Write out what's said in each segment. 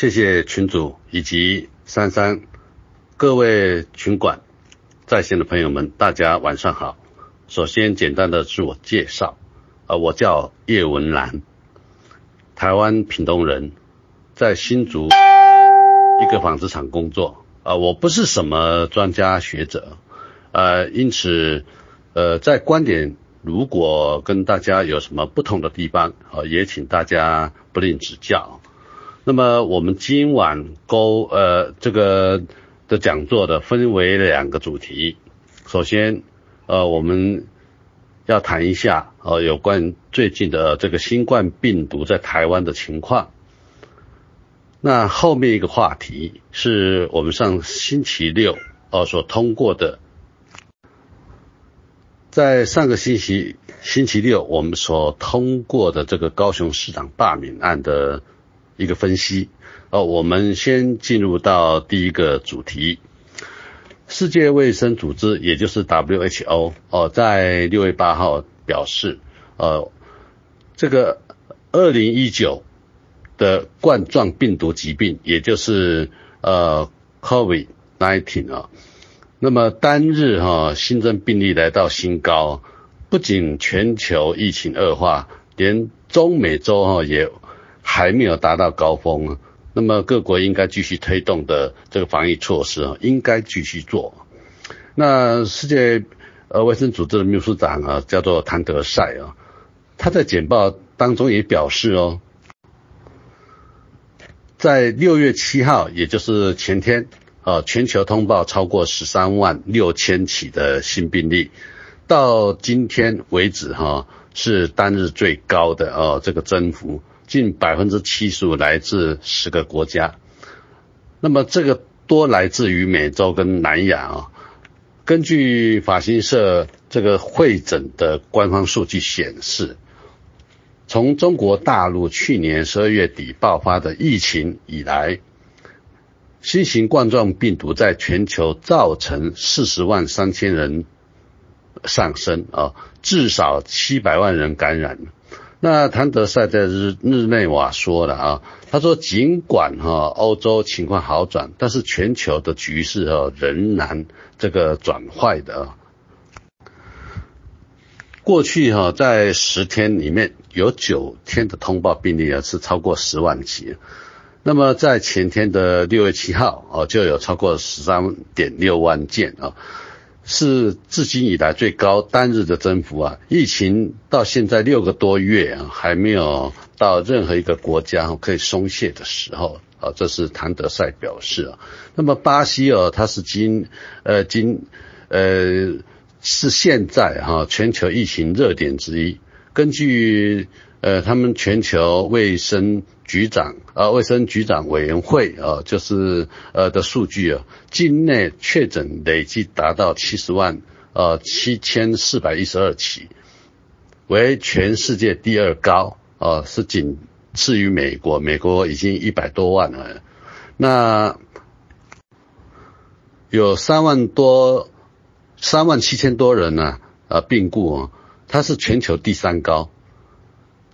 谢谢群主以及珊珊各位群管在线的朋友们，大家晚上好。首先简单的自我介绍，呃，我叫叶文兰，台湾屏东人，在新竹一个纺织厂工作。啊，我不是什么专家学者，呃，因此，呃，在观点如果跟大家有什么不同的地方，啊，也请大家不吝指教。那么我们今晚勾呃这个的讲座的分为两个主题，首先。呃，我们要谈一下呃有关最近的这个新冠病毒在台湾的情况。那后面一个话题是我们上星期六呃所通过的，在上个星期星期六我们所通过的这个高雄市长罢免案的一个分析。呃，我们先进入到第一个主题。世界卫生组织，也就是 WHO，哦，在六月八号表示，呃，这个二零一九的冠状病毒疾病，也就是呃 COVID-19 啊，那么单日哈新增病例来到新高，不仅全球疫情恶化，连中美洲哈也还没有达到高峰啊。那么各国应该继续推动的这个防疫措施啊，应该继续做。那世界呃卫生组织的秘书长啊，叫做谭德赛啊，他在简报当中也表示哦，在六月七号，也就是前天啊，全球通报超过十三万六千起的新病例，到今天为止哈，是单日最高的哦，这个增幅。近百分之七十五来自十个国家，那么这个多来自于美洲跟南亚啊。根据法新社这个会诊的官方数据显示，从中国大陆去年十二月底爆发的疫情以来，新型冠状病毒在全球造成四十万三千人上升啊，至少七百万人感染。那谭德赛在日日内瓦说了啊，他说尽管哈欧洲情况好转，但是全球的局势啊仍然这个转坏的。过去哈在十天里面有九天的通报病例啊是超过十万起，那么在前天的六月七号哦就有超过十三点六万件啊。是至今以来最高单日的增幅啊！疫情到现在六个多月啊，还没有到任何一个国家可以松懈的时候啊。这是谭德赛表示啊。那么巴西哦，它是今呃今呃是现在哈全球疫情热点之一。根据呃他们全球卫生。局长啊，卫生局长委员会啊，就是呃的数据啊，境内确诊累计达到七十万呃七千四百一十二起，为全世界第二高啊，是仅次于美国，美国已经一百多万了。那有三万多三万七千多人呢啊病故啊，它是全球第三高。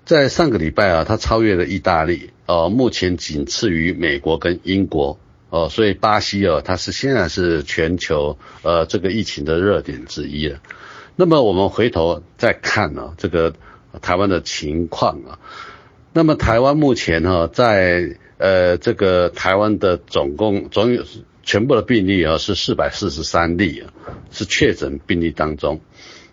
在上个礼拜啊，它超越了意大利，哦，目前仅次于美国跟英国，哦，所以巴西啊，它是现在是全球呃这个疫情的热点之一了。那么我们回头再看啊，这个台湾的情况啊，那么台湾目前哈在呃这个台湾的总共总有全部的病例啊是四百四十三例啊，是确诊病例当中，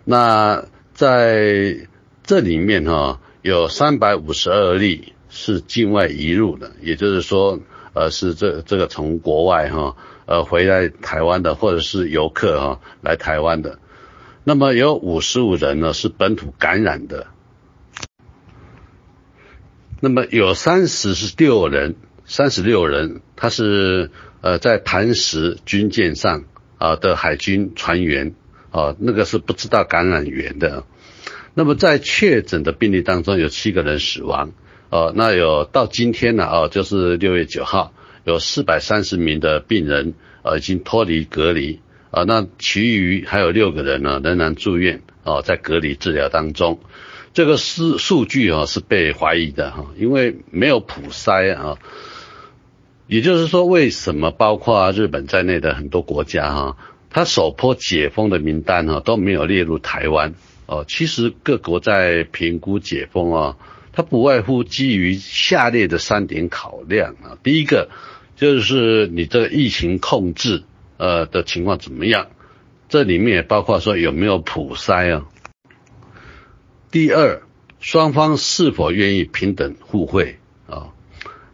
那在这里面哈。有三百五十二例是境外移入的，也就是说，呃，是这这个从国外哈，呃，回来台湾的，或者是游客哈来台湾的。那么有五十五人呢是本土感染的，那么有三十六人，三十六人他是呃在磐石军舰上啊的海军船员啊，那个是不知道感染源的。那么在确诊的病例当中，有七个人死亡，哦，那有到今天呢，哦，就是六月九号，有四百三十名的病人，呃，已经脱离隔离，啊，那其余还有六个人呢，仍然住院，哦，在隔离治疗当中，这个数数据啊是被怀疑的哈，因为没有普筛啊，也就是说，为什么包括日本在内的很多国家哈，它首波解封的名单哈都没有列入台湾。哦？其实各国在评估解封啊，它不外乎基于下列的三点考量啊。第一个就是你这个疫情控制呃的情况怎么样，这里面也包括说有没有普筛啊。第二，双方是否愿意平等互惠啊？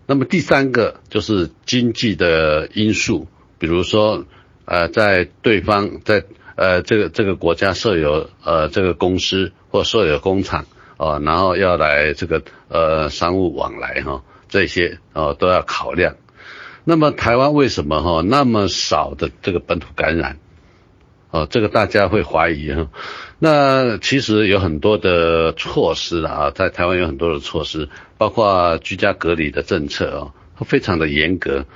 那么第三个就是经济的因素，比如说，呃，在对方在呃这个这个国家设有呃这个公司或设有工厂啊，然后要来这个呃商务往来哈，这些哦都要考量。那么台湾为什么哈那么少的这个本土感染？哦，这个大家会怀疑哈。那其实有很多的措施啊，在台湾有很多的措施，包括居家隔离的政策啊，非常的严格。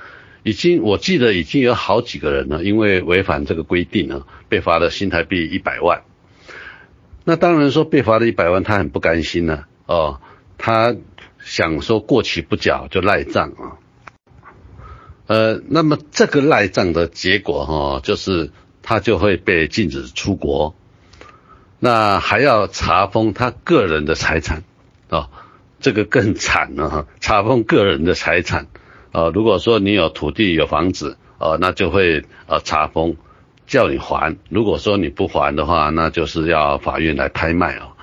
已经我记得已经有好几个人呢，因为违反这个规定呢，被罚了新台币一百万。那当然说被罚了一百万，他很不甘心呢。哦，他想说过期不缴就赖账啊。呃，那么这个赖账的结果哈，就是他就会被禁止出国。那还要查封他个人的财产，啊，这个更惨了哈！查封个人的财产，呃，如果说你有土地有房子，呃，那就会呃查封，叫你还。如果说你不还的话，那就是要法院来拍卖啊。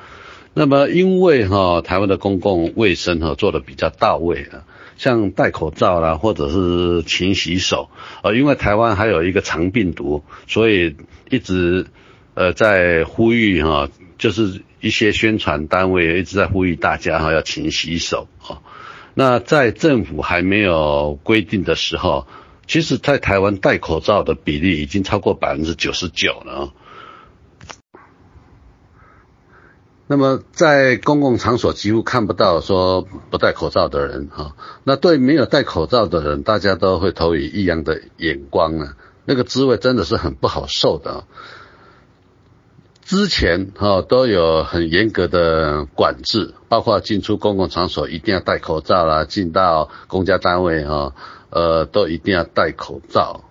那么因为哈台湾的公共卫生哈做的比较到位啊，像戴口罩啦，或者是勤洗手，啊，因为台湾还有一个长病毒，所以一直。呃，在呼吁哈，就是一些宣传单位一直在呼吁大家哈要勤洗手哈。那在政府还没有规定的时候，其实，在台湾戴口罩的比例已经超过百分之九十九了。那么，在公共场所几乎看不到说不戴口罩的人哈。那对没有戴口罩的人，大家都会投以异样的眼光啊，那个滋味真的是很不好受的。之前哈都有很严格的管制，包括进出公共场所一定要戴口罩啦，进到公家单位哈，呃都一定要戴口罩。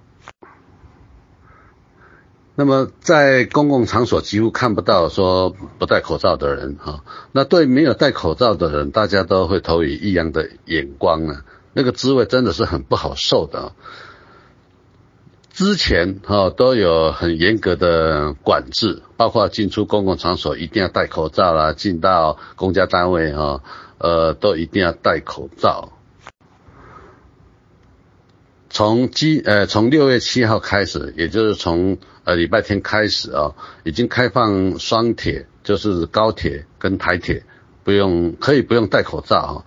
那么在公共场所几乎看不到说不戴口罩的人哈，那对没有戴口罩的人，大家都会投以异样的眼光啊，那个滋味真的是很不好受的。之前哈都有很严格的管制，包括进出公共场所一定要戴口罩啦，进到公家单位哈，呃都一定要戴口罩。从今呃从六月七号开始，也就是从呃礼拜天开始啊，已经开放双铁，就是高铁跟台铁不用可以不用戴口罩。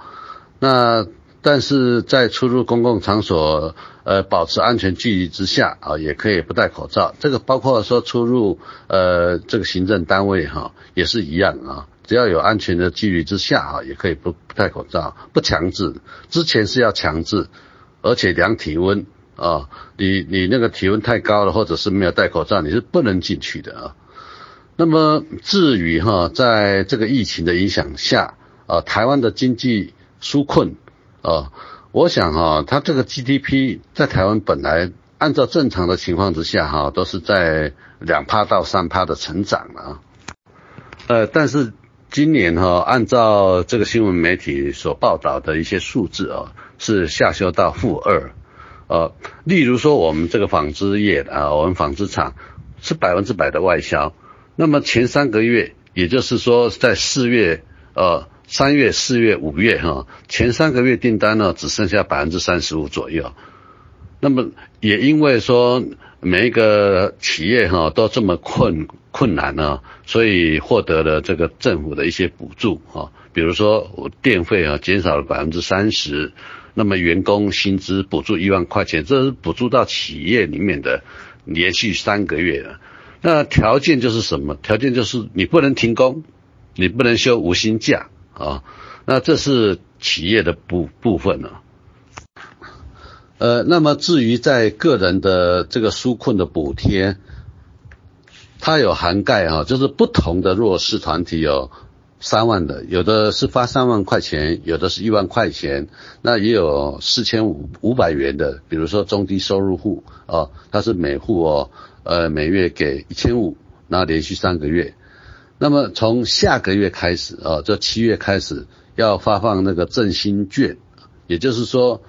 那但是在出入公共场所，呃，保持安全距离之下啊，也可以不戴口罩。这个包括说出入呃这个行政单位哈，也是一样啊，只要有安全的距离之下啊，也可以不不戴口罩，不强制。之前是要强制，而且量体温啊，你你那个体温太高了，或者是没有戴口罩，你是不能进去的啊。那么至于哈，在这个疫情的影响下啊，台湾的经济纾困。啊，我想哈，它这个 GDP 在台湾本来按照正常的情况之下哈，都是在两趴到三趴的成长了，呃，但是今年哈，按照这个新闻媒体所报道的一些数字啊，是下修到负二，呃，例如说我们这个纺织业啊，我们纺织厂是百分之百的外销，那么前三个月，也就是说在四月，呃。三月、四月、五月，哈，前三个月订单呢只剩下百分之三十五左右。那么也因为说每一个企业哈都这么困困难呢，所以获得了这个政府的一些补助哈，比如说我电费啊减少了百分之三十，那么员工薪资补助一万块钱，这是补助到企业里面的连续三个月了。那条件就是什么？条件就是你不能停工，你不能休无薪假。啊，那这是企业的部部分呢。呃，那么至于在个人的这个纾困的补贴，它有涵盖哈，就是不同的弱势团体有三万的，有的是发三万块钱，有的是一万块钱，那也有四千五五百元的，比如说中低收入户哦，他是每户哦，呃每月给一千五，然后连续三个月。那么从下个月开始哦，这七月开始要发放那个振兴券，也就是说，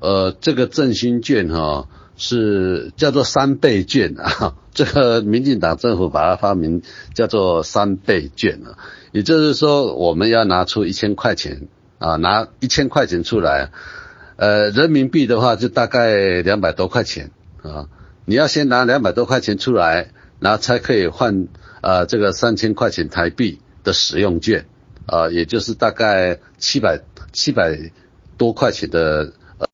呃这个振兴券哈是叫做三倍券啊，这个民进党政府把它发明叫做三倍券啊。也就是说，我们要拿出一千块钱啊，拿一千块钱出来，呃，人民币的话就大概两百多块钱啊。你要先拿两百多块钱出来，然后才可以换啊这个三千块钱台币的使用券啊，也就是大概七百七百多块钱的呃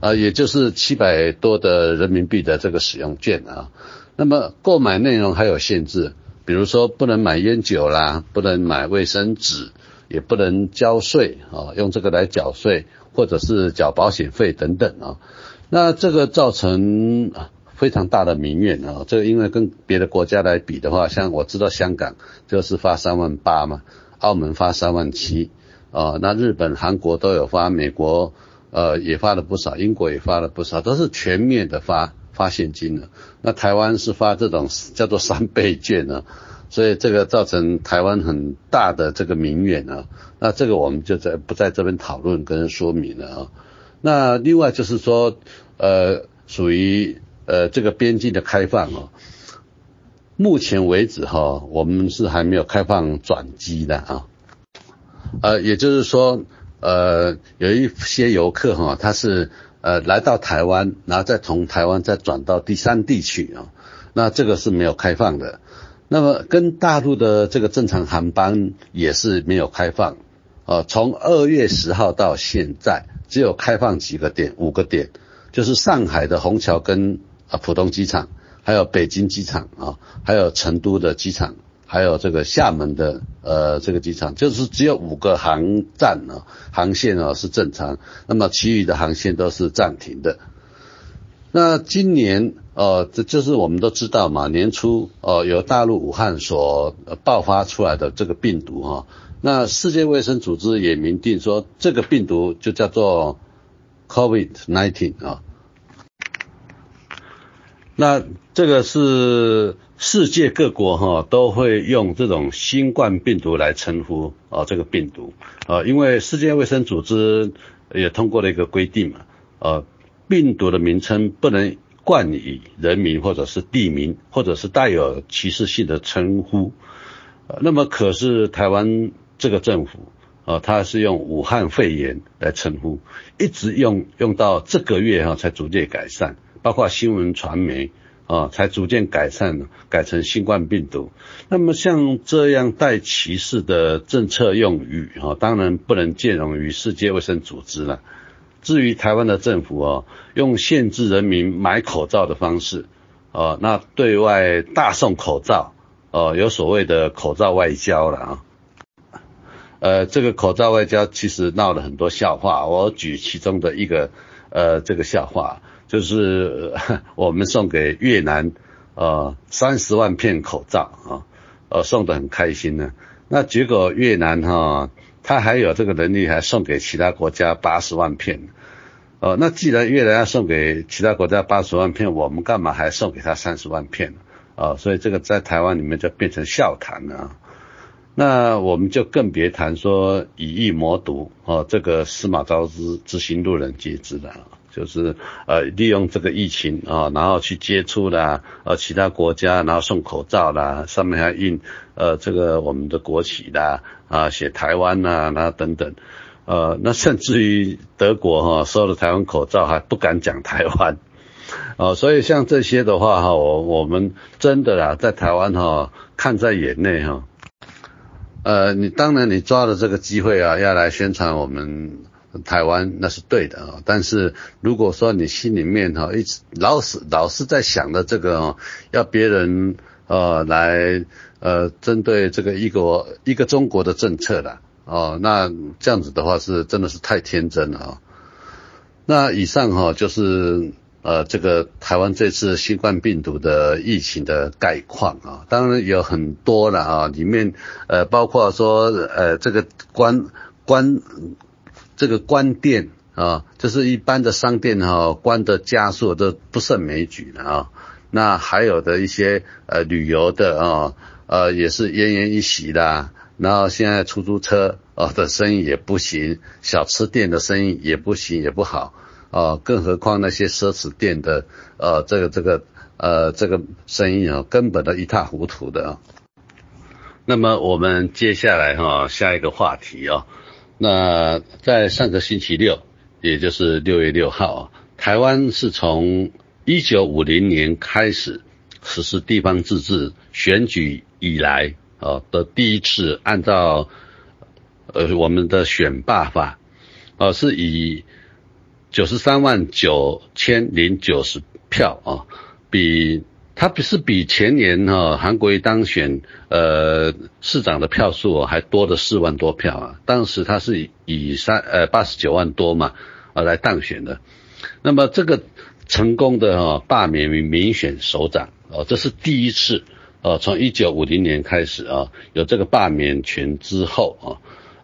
啊，也就是七百多的人民币的这个使用券啊。那么购买内容还有限制。比如说不能买烟酒啦，不能买卫生纸，也不能交税啊，用这个来缴税，或者是缴保险费等等啊。那这个造成非常大的民怨啊。这个因为跟别的国家来比的话，像我知道香港就是发三万八嘛，澳门发三万七啊，那日本、韩国都有发，美国呃也发了不少，英国也发了不少，都是全面的发。发现金的，那台湾是发这种叫做三倍券呢，所以这个造成台湾很大的这个民怨啊。那这个我们就在不在这边讨论跟说明了啊。那另外就是说，呃，属于呃这个边境的开放啊，目前为止哈，我们是还没有开放转机的啊。呃，也就是说，呃，有一些游客哈，他是。呃，来到台湾，然后再从台湾再转到第三地区啊，那这个是没有开放的。那么跟大陆的这个正常航班也是没有开放啊。从二月十号到现在，只有开放几个点，五个点，就是上海的虹桥跟啊浦东机场，还有北京机场啊，还有成都的机场。还有这个厦门的呃这个机场，就是只有五个航站呢，航线啊是正常，那么其余的航线都是暂停的。那今年呃，这就是我们都知道嘛，年初呃由大陆武汉所爆发出来的这个病毒哈，那世界卫生组织也明定说这个病毒就叫做 COVID-19 啊。那这个是。世界各国哈都会用这种新冠病毒来称呼啊这个病毒啊，因为世界卫生组织也通过了一个规定嘛，呃，病毒的名称不能冠以人名或者是地名，或者是带有歧视性的称呼。那么可是台湾这个政府啊，它是用武汉肺炎来称呼，一直用用到这个月哈才逐渐改善，包括新闻传媒。啊，才逐渐改善，改成新冠病毒。那么像这样带歧视的政策用语，哈，当然不能兼容于世界卫生组织了。至于台湾的政府哦，用限制人民买口罩的方式，哦，那对外大送口罩，哦，有所谓的口罩外交了啊。呃，这个口罩外交其实闹了很多笑话，我举其中的一个，呃，这个笑话。就是 我们送给越南呃三十万片口罩啊，呃送的很开心呢。那结果越南哈，他还有这个能力，还送给其他国家八十万片。呃，那既然越南要送给其他国家八十万片，我们干嘛还送给他三十万片呢？啊，所以这个在台湾里面就变成笑谈了。那我们就更别谈说以疫谋毒啊，这个司马昭之之心路人皆知的。就是呃利用这个疫情啊，然后去接触啦，呃其他国家，然后送口罩啦，上面还印呃这个我们的国旗啦，啊写台湾呐，然后等等，呃那甚至于德国哈收了台湾口罩还不敢讲台湾，哦所以像这些的话哈，我我们真的啦在台湾哈看在眼内哈，呃你当然你抓了这个机会啊，要来宣传我们。台湾那是对的啊，但是如果说你心里面哈一直老是老是在想的这个要别人呃来呃针对这个一个一个中国的政策的哦，那这样子的话是真的是太天真了啊。那以上哈就是呃，这个台湾这次新冠病毒的疫情的概况啊，当然有很多了啊，里面呃包括说呃这个关关这个关店啊，就是一般的商店哈关的加速都不胜枚举了啊。那还有的一些呃旅游的啊呃也是奄奄一息的，然后现在出租车啊的生意也不行，小吃店的生意也不行也不好。啊，更何况那些奢侈店的，呃，这个这个呃这个生意啊，根本的一塌糊涂的啊。那么我们接下来哈，下一个话题啊，那在上个星期六，也就是六月六号，台湾是从一九五零年开始实施地方自治选举以来啊的第一次按照呃我们的选罢法啊是以。九十三万九千零九十票啊，比他不是比前年哈韩国瑜当选呃市长的票数还多了四万多票啊，当时他是以三呃八十九万多嘛啊来当选的，那么这个成功的哈罢免民选首长哦，这是第一次哦，从一九五零年开始啊有这个罢免权之后啊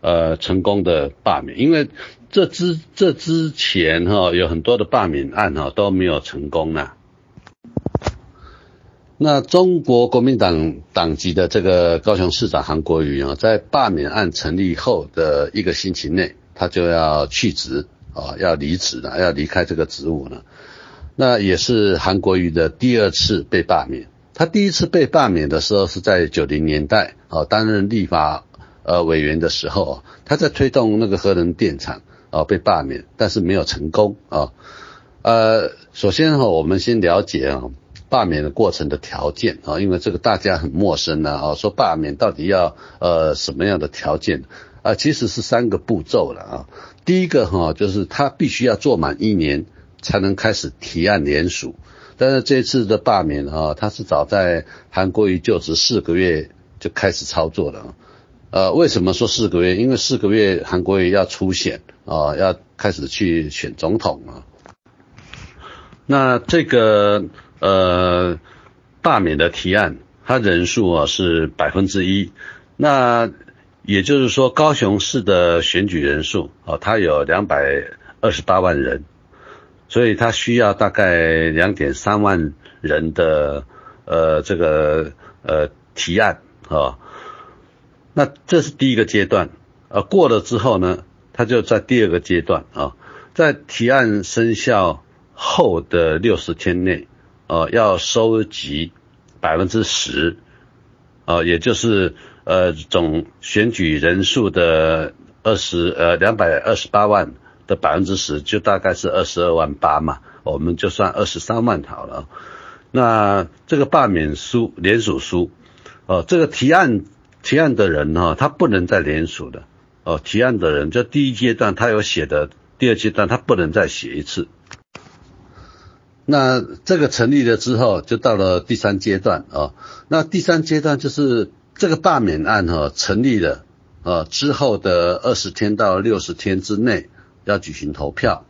呃成功的罢免，因为。这之这之前哈有很多的罢免案哈都没有成功呢。那中国国民党党籍的这个高雄市长韩国瑜啊，在罢免案成立后的一个星期内，他就要去职啊，要离职了，要离开这个职务了。那也是韩国瑜的第二次被罢免。他第一次被罢免的时候是在九零年代啊，担任立法呃委员的时候，他在推动那个核能电厂。啊，被罢免，但是没有成功啊。呃，首先哈，我们先了解啊，罢免的过程的条件啊，因为这个大家很陌生呢啊，说罢免到底要呃什么样的条件啊？其实是三个步骤了啊。第一个哈，就是他必须要做满一年才能开始提案联署，但是这次的罢免啊，他是早在韩国瑜就职四个月就开始操作了。呃，为什么说四个月？因为四个月韩国瑜要出选啊，要开始去选总统啊。那这个呃罢免的提案，它人数啊是百分之一。那也就是说，高雄市的选举人数啊，它有两百二十八万人，所以它需要大概两点三万人的呃这个呃提案啊。那这是第一个阶段，呃，过了之后呢，他就在第二个阶段啊，在提案生效后的六十天内，呃，要收集百分之十，呃，也就是呃总选举人数的二十呃两百二十八万的百分之十，就大概是二十二万八嘛，我们就算二十三万好了。那这个罢免书、联署书，呃，这个提案。提案的人哈，他不能再联署的哦。提案的人，这第一阶段他有写的，第二阶段他不能再写一次。那这个成立了之后，就到了第三阶段啊。那第三阶段就是这个罢免案哈成立了啊之后的二十天到六十天之内要举行投票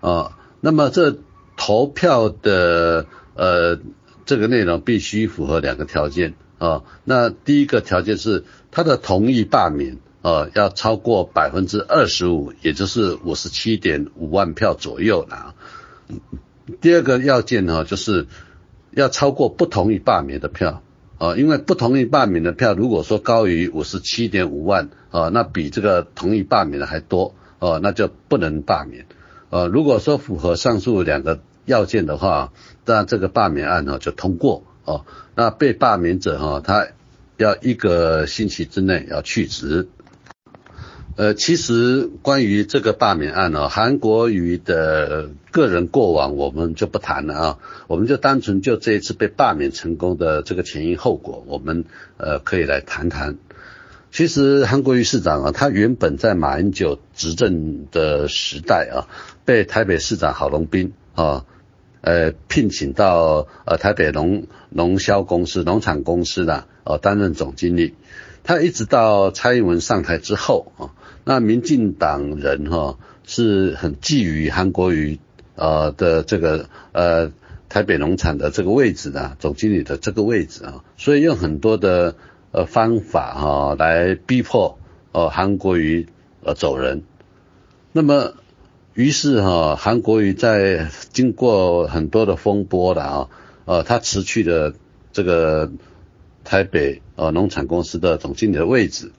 啊。那么这投票的呃这个内容必须符合两个条件。啊，那第一个条件是他的同意罢免，呃，要超过百分之二十五，也就是五十七点五万票左右啦。第二个要件呢，就是要超过不同意罢免的票，啊，因为不同意罢免的票如果说高于五十七点五万，啊，那比这个同意罢免的还多，哦，那就不能罢免。呃，如果说符合上述两个要件的话，那这个罢免案呢就通过。哦，那被罢免者哈，他要一个星期之内要去职。呃，其实关于这个罢免案呢，韩国瑜的个人过往我们就不谈了啊，我们就单纯就这一次被罢免成功的这个前因后果，我们呃可以来谈谈。其实韩国瑜市长啊，他原本在马英九执政的时代啊，被台北市长郝龙斌啊。呃，聘请到呃台北农农销公司、农产公司的呃担任总经理。他一直到蔡英文上台之后啊，那民进党人哈是很觊觎韩国瑜呃的这个呃台北农场的这个位置呢，总经理的这个位置啊，所以用很多的呃方法哈来逼迫呃韩国瑜呃走人。那么于是哈韩国瑜在经过很多的风波的啊，呃他辞去了这个台北呃农场公司的总经理的位置。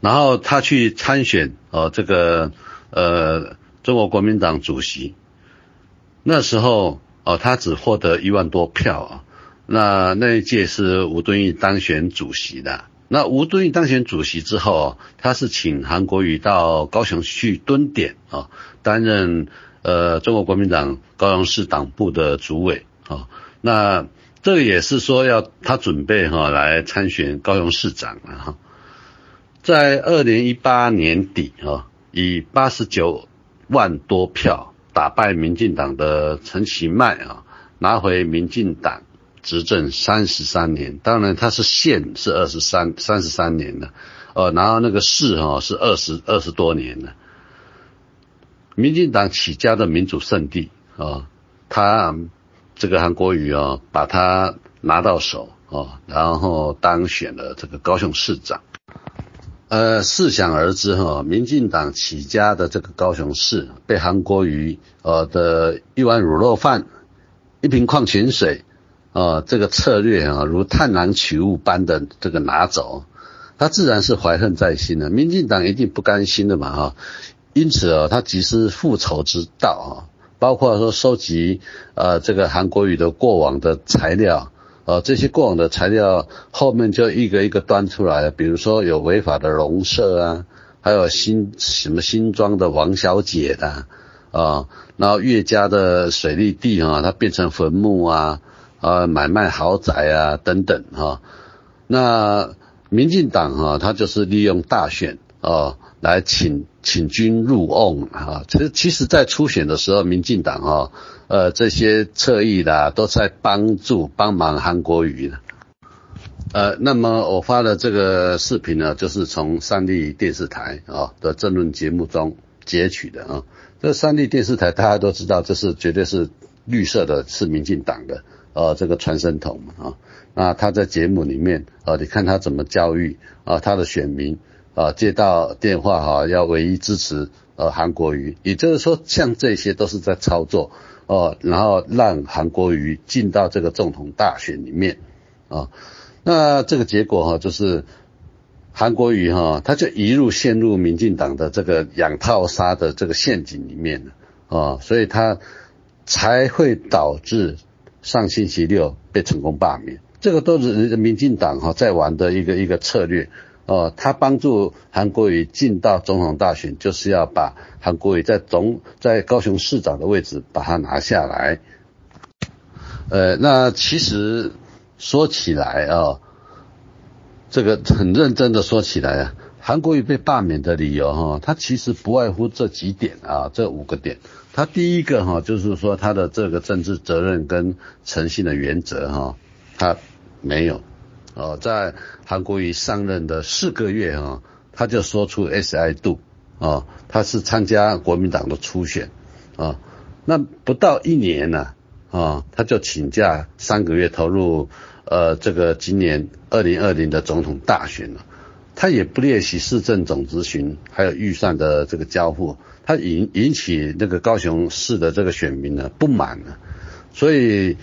然后他去参选，呃，这个呃中国国民党主席，那时候哦，他只获得一万多票啊。那那一届是吴敦义当选主席的。那吴敦义当选主席之后，他是请韩国瑜到高雄去蹲点啊，担任呃中国国民党高雄市党部的主委啊。那这个也是说要他准备哈来参选高雄市长了哈。在二零一八年底啊，以八十九万多票打败民进党的陈其迈啊，拿回民进党执政三十三年。当然他是县是二十三三十三年的，呃，然后那个市哈是二十二十多年的。民进党起家的民主圣地啊，他这个韩国瑜啊，把他拿到手啊，然后当选了这个高雄市长。呃，试想而知哈，民进党起家的这个高雄市，被韩国瑜呃的一碗卤肉饭、一瓶矿泉水，啊，这个策略啊，如探囊取物般的这个拿走，他自然是怀恨在心的。民进党一定不甘心的嘛哈，因此啊，他即施复仇之道啊，包括说收集呃这个韩国瑜的过往的材料。呃，这些过往的材料后面就一个一个端出来了，比如说有违法的农舍啊，还有新什么新庄的王小姐的啊，然后岳家的水利地啊，它变成坟墓啊，啊买卖豪宅啊等等哈。那民进党哈，他就是利用大选啊来请请君入瓮啊。其实其实在初选的时候，民进党啊。呃，这些侧翼的都在帮助帮忙韩国瑜的。呃，那么我发的这个视频呢，就是从三立电视台啊的政论节目中截取的啊。这三立电视台大家都知道，这是绝对是绿色的，是民进党的呃这个传声筒嘛啊。那他在节目里面啊，你看他怎么教育啊他的选民啊，接到电话哈要唯一支持呃韩国瑜，也就是说像这些都是在操作。哦，然后让韩国瑜进到这个总统大选里面，啊，那这个结果哈，就是韩国瑜哈，他就一路陷入民进党的这个养套杀的这个陷阱里面了，啊，所以他才会导致上星期六被成功罢免，这个都是民进党哈在玩的一个一个策略。哦，他帮助韩国瑜进到总统大选，就是要把韩国瑜在总在高雄市长的位置把他拿下来。呃，那其实说起来啊，这个很认真的说起来啊，韩国瑜被罢免的理由哈，他其实不外乎这几点啊，这五个点。他第一个哈，就是说他的这个政治责任跟诚信的原则哈，他没有。哦，在韩国瑜上任的四个月啊，他就说出 S I 度啊，他是参加国民党的初选啊，那不到一年呢啊，他就请假三个月投入呃这个今年二零二零的总统大选了，他也不练习市政总咨询，还有预算的这个交付，他引引起那个高雄市的这个选民呢不满了，所以。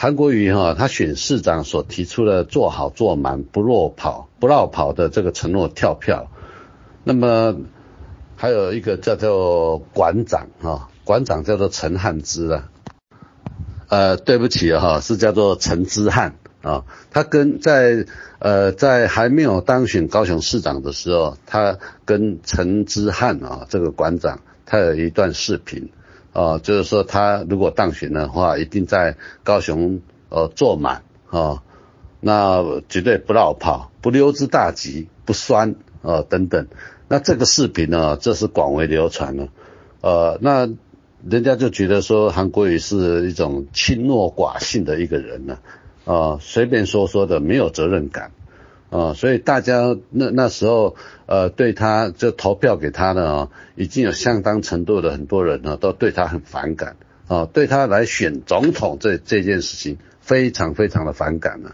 韩国瑜哈，他选市长所提出的做好做满不落跑不绕跑的这个承诺跳票，那么还有一个叫做馆长哈，馆长叫做陈汉之啊，呃，对不起哈，是叫做陈之汉啊，他跟在呃在还没有当选高雄市长的时候，他跟陈之汉啊这个馆长，他有一段视频。啊，就是说他如果当选的话，一定在高雄呃坐满啊，那绝对不绕跑，不溜之大吉，不酸啊等等。那这个视频呢，这是广为流传了，呃，那人家就觉得说韩国瑜是一种轻诺寡信的一个人呢，啊，随便说说的，没有责任感。啊，所以大家那那时候呃对他就投票给他的啊，已经有相当程度的很多人呢都对他很反感啊，对他来选总统这这件事情非常非常的反感呢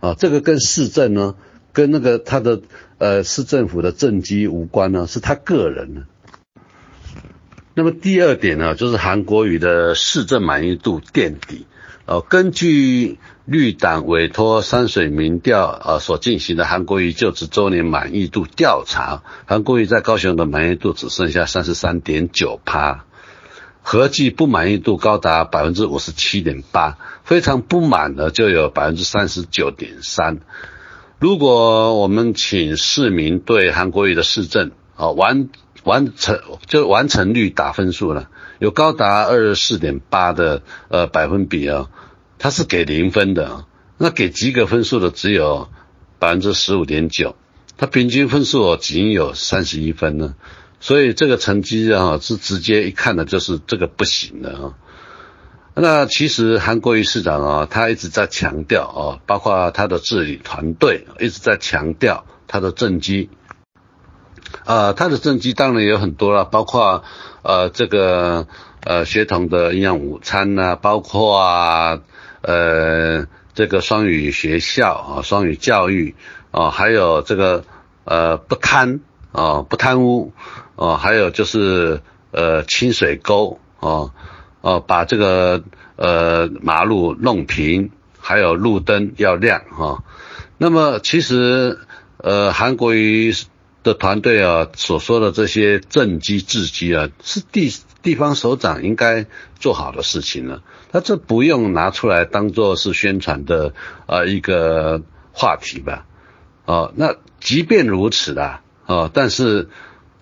啊，这个跟市政呢跟那个他的呃市政府的政绩无关呢，是他个人呢。那么第二点呢，就是韩国瑜的市政满意度垫底。呃，根据绿党委托山水民调呃所进行的韩国瑜就职周年满意度调查，韩国瑜在高雄的满意度只剩下三十三点九趴，合计不满意度高达百分之五十七点八，非常不满的就有百分之三十九点三。如果我们请市民对韩国瑜的市政啊完。完成就完成率打分数了，有高达二十四点八的呃百分比啊，它是给零分的，那给及格分数的只有百分之十五点九，它平均分数仅有三十一分呢，所以这个成绩啊是直接一看的就是这个不行的啊。那其实韩国瑜市长啊，他一直在强调啊，包括他的治理团队一直在强调他的政绩。呃，他的政绩当然有很多了，包括呃这个呃学童的营养午餐呐，包括啊呃这个双语学校啊，双语教育啊，还有这个呃不贪啊不贪污啊，还有就是呃清水沟啊啊把这个呃马路弄平，还有路灯要亮哈。那么其实呃韩国瑜。的团队啊，所说的这些政绩治绩啊，是地地方首长应该做好的事情了。他这不用拿出来当做是宣传的啊一个话题吧？哦，那即便如此啦，哦，但是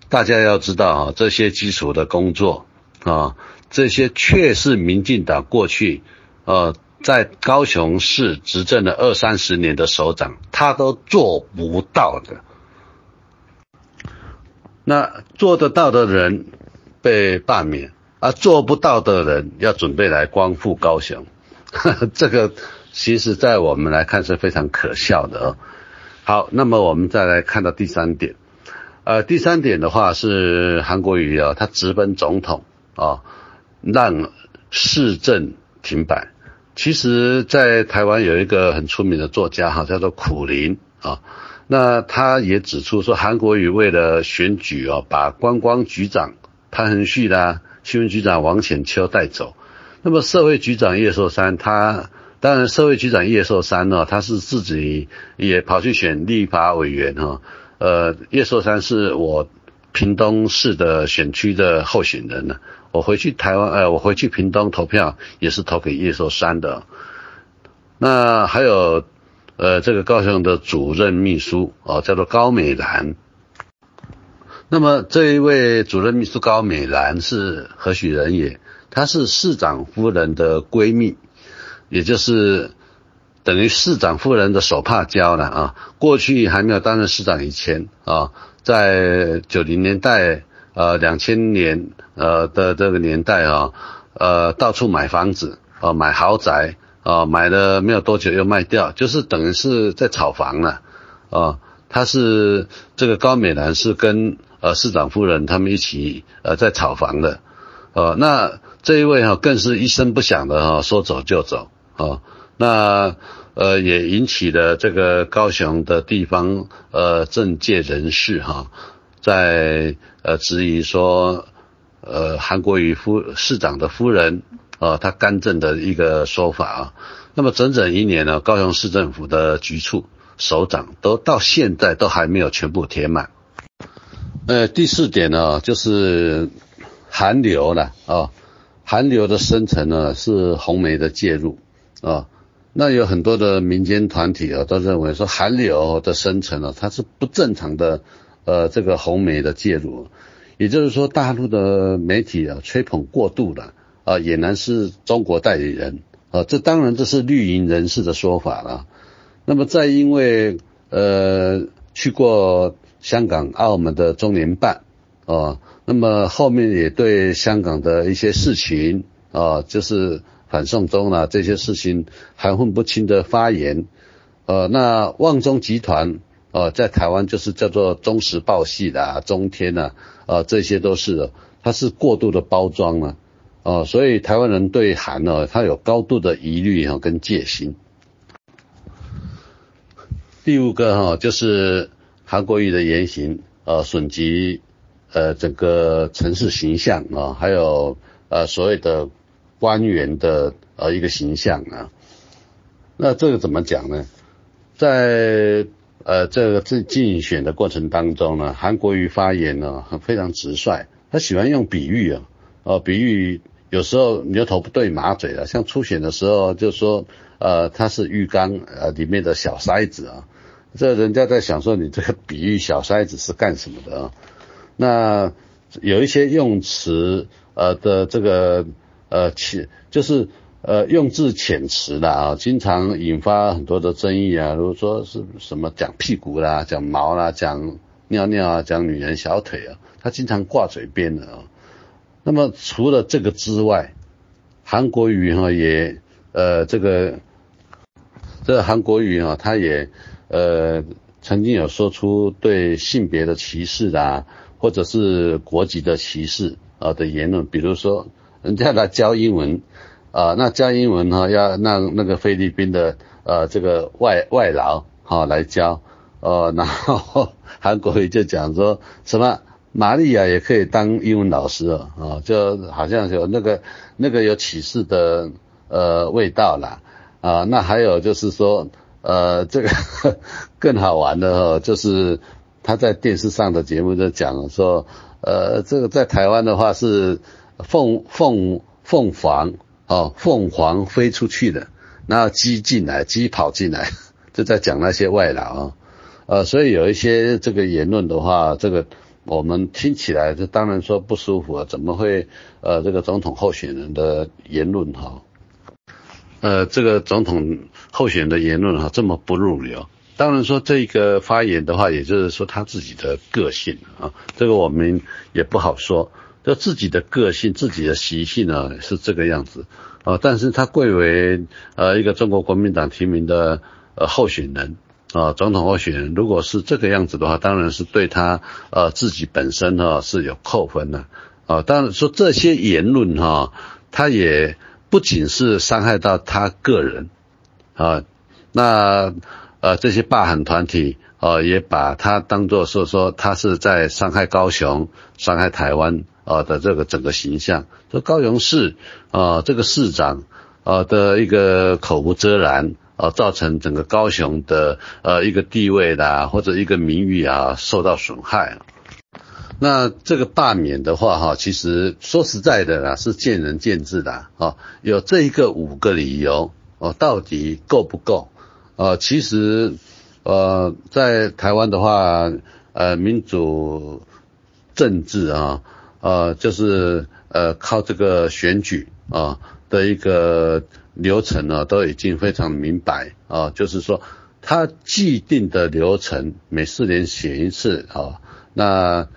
大家要知道啊，这些基础的工作啊，这些却是民进党过去呃在高雄市执政了二三十年的首长，他都做不到的。那做得到的人被罢免，而做不到的人要准备来光复高雄，这个其实在我们来看是非常可笑的哦。好，那么我们再来看到第三点，呃，第三点的话是韩国瑜啊，他直奔总统啊，让市政停摆。其实，在台湾有一个很出名的作家哈，叫做苦林啊。那他也指出说，韩国瑜为了选举哦，把观光局长潘恒旭啦、新闻局长王浅秋带走。那么社会局长叶寿山，他当然社会局长叶寿山呢，他是自己也跑去选立法委员哈。呃，叶寿山是我屏东市的选区的候选人呢。我回去台湾，呃，我回去屏东投票也是投给叶寿山的。那还有。呃，这个高雄的主任秘书哦，叫做高美兰。那么这一位主任秘书高美兰是何许人也？她是市长夫人的闺蜜，也就是等于市长夫人的手帕交了啊。过去还没有担任市长以前啊，在九零年代呃两千年呃的这个年代啊，呃到处买房子啊，买豪宅。啊，买了没有多久又卖掉，就是等于是在炒房了。啊，他是这个高美兰是跟呃市长夫人他们一起呃在炒房的。呃，那这一位哈更是一声不响的哈说走就走。啊，那呃也引起了这个高雄的地方呃政界人士哈在呃质疑说呃韩国瑜夫市长的夫人。呃，他干政的一个说法啊，那么整整一年呢，高雄市政府的局处首长都到现在都还没有全部填满。呃，第四点呢，就是韩流了啊，韩流的生成呢是红媒的介入啊，那有很多的民间团体啊都认为说韩流的生成呢它是不正常的，呃，这个红媒的介入，也就是说大陆的媒体啊吹捧过度了。啊，俨然是中国代理人啊，这当然这是绿营人士的说法了。那么再因为呃去过香港、澳门的中联办啊，那么后面也对香港的一些事情啊，就是反送中啊这些事情含混不清的发言，呃，那旺中集团哦，在台湾就是叫做中时报系的中天呐，啊，这些都是，它是过度的包装了，哦，所以台湾人对韩呢，他有高度的疑虑哈跟戒心。第五个哈就是韩国瑜的言行，呃，损及呃整个城市形象啊，还有呃所谓的官员的呃一个形象啊，那这个怎么讲呢？在呃，这个竞竞选的过程当中呢，韩国瑜发言呢，很非常直率，他喜欢用比喻啊，哦，比喻有时候牛头不对马嘴了，像初选的时候就说，呃，他是浴缸呃里面的小筛子啊，这人家在想说你这个比喻小筛子是干什么的啊？那有一些用词呃的这个呃其就是。呃，用字遣词的啊，经常引发很多的争议啊。如果说是什么讲屁股啦、讲毛啦、讲尿尿啊、讲女人小腿啊，他经常挂嘴边的啊。那么除了这个之外，韩国语哈也呃这个这韩国语啊，他也呃曾经有说出对性别的歧视啊，或者是国籍的歧视啊的言论，比如说人家来教英文。啊，那教英文哈，要让那个菲律宾的呃这个外外劳哈来教，呃，然后韩国瑜就讲说什么玛利亚也可以当英文老师哦，啊，就好像有那个那个有启示的呃味道啦，啊，那还有就是说呃这个 更好玩的哦，就是他在电视上的节目就讲说，呃，这个在台湾的话是凤凤凤凰。哦，凤凰飞出去的，那鸡进来，鸡跑进来，就在讲那些外劳啊，呃，所以有一些这个言论的话，这个我们听起来这当然说不舒服啊，怎么会呃这个总统候选人的言论哈，呃这个总统候选人的言论哈这么不入流，当然说这个发言的话，也就是说他自己的个性啊，这个我们也不好说。就自己的个性、自己的习性呢是这个样子。啊，但是他贵为呃一个中国国民党提名的呃候选人。啊，总统候选人，如果是这个样子的话，当然是对他呃自己本身哈是有扣分的啊。当然说这些言论哈，他也不仅是伤害到他个人啊，那呃这些罢韩团体啊也把他当作是说他是在伤害高雄、伤害台湾。啊的这个整个形象，说高雄市啊这个市长啊的一个口无遮拦呃，造成整个高雄的呃一个地位的或者一个名誉啊受到损害。那这个罢免的话哈，其实说实在的啦，是见仁见智的啊。有这一个五个理由哦，到底够不够？呃，其实呃在台湾的话，呃民主政治啊。呃，就是呃靠这个选举啊的一个流程呢，都已经非常明白啊，就是说它既定的流程，每四年选一次啊，那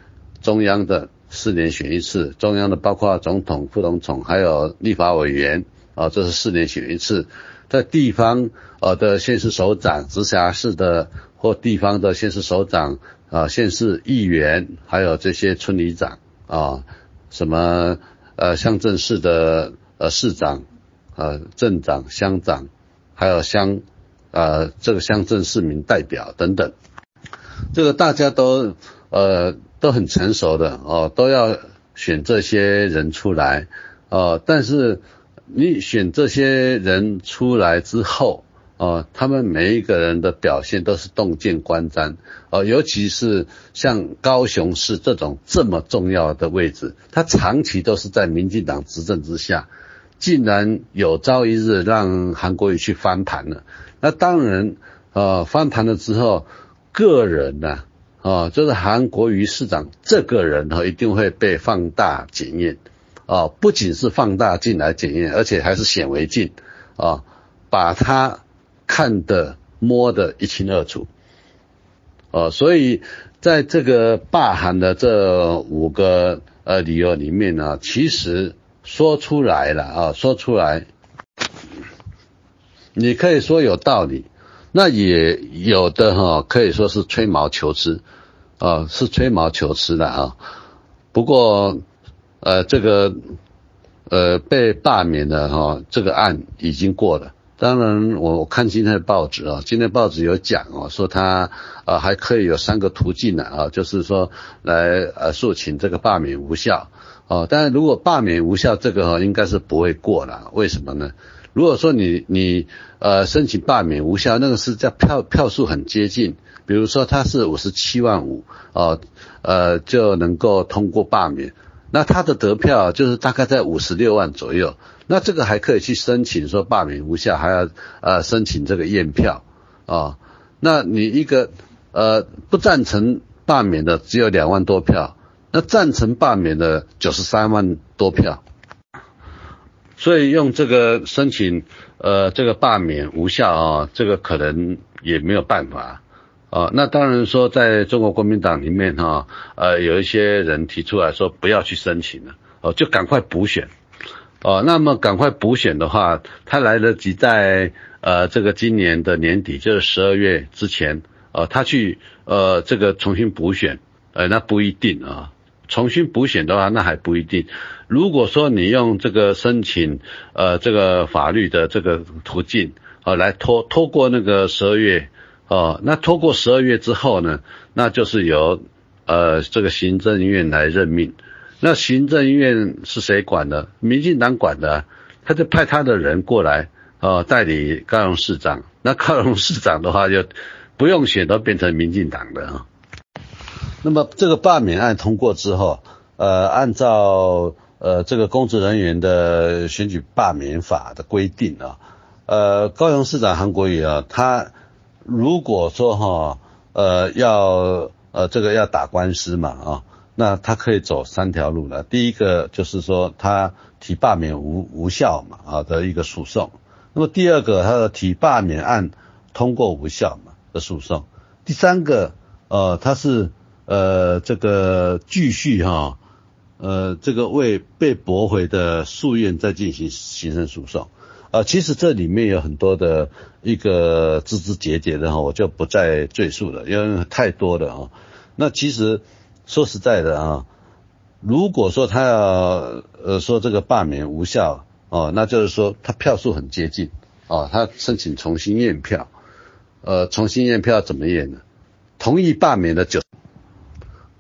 中央的四年选一次，中央的包括总统、副总统还有立法委员啊，这是四年选一次，在地方呃的县市首长、直辖市的或地方的县市首长啊、县市议员，还有这些村里长。啊，什么呃乡镇市的呃市长、呃镇长、乡长，还有乡呃这个乡镇市民代表等等，这个大家都呃都很成熟的哦，都要选这些人出来哦，但是你选这些人出来之后。哦，他们每一个人的表现都是洞见观瞻，哦，尤其是像高雄市这种这么重要的位置，他长期都是在民进党执政之下，竟然有朝一日让韩国瑜去翻盘了，那当然，呃，翻盘了之后，个人呢，啊，就是韩国瑜市长这个人哈，一定会被放大检验，啊，不仅是放大镜来检验，而且还是显微镜，啊，把他。看的摸的一清二楚，哦，所以在这个罢韩的这五个呃理由里面呢，其实说出来了啊，说出来，你可以说有道理，那也有的哈，可以说是吹毛求疵，啊，是吹毛求疵的啊。不过，呃，这个，呃，被罢免的哈，这个案已经过了。当然，我我看今天的报纸啊，今天报纸有讲哦，说他啊还可以有三个途径呢啊，就是说来呃诉请这个罢免无效哦。但是如果罢免无效，这个应该是不会过了。为什么呢？如果说你你呃申请罢免无效，那个是在票票数很接近，比如说他是五十七万五哦，呃就能够通过罢免，那他的得票就是大概在五十六万左右。那这个还可以去申请说罢免无效，还要呃申请这个验票啊。那你一个呃不赞成罢免的只有两万多票，那赞成罢免的九十三万多票，所以用这个申请呃这个罢免无效啊，这个可能也没有办法啊。那当然说在中国国民党里面哈，呃有一些人提出来说不要去申请了，哦就赶快补选。哦，那么赶快补选的话，他来得及在呃这个今年的年底，就是十二月之前，呃，他去呃这个重新补选，呃，那不一定啊。重新补选的话，那还不一定。如果说你用这个申请呃这个法律的这个途径，呃，来拖拖过那个十二月，哦，那拖过十二月之后呢，那就是由呃这个行政院来任命。那行政院是谁管的？民进党管的，他就派他的人过来，呃，代理高雄市长。那高雄市长的话，就不用选，都变成民进党的啊。那么这个罢免案通过之后，呃，按照呃这个公职人员的选举罢免法的规定啊，呃，高雄市长韩国瑜啊，他如果说哈，呃，要呃这个要打官司嘛啊。那他可以走三条路了，第一个就是说他提罢免无无效嘛啊的一个诉讼，那么第二个他的提罢免案通过无效嘛的诉讼，第三个呃他是呃这个继续哈呃这个为被驳回的诉愿再进行行政诉讼，呃其实这里面有很多的一个枝枝节节的哈，我就不再赘述了，因为太多了啊，那其实。说实在的啊，如果说他要呃说这个罢免无效哦，那就是说他票数很接近哦，他申请重新验票，呃，重新验票怎么验呢？同意罢免的九，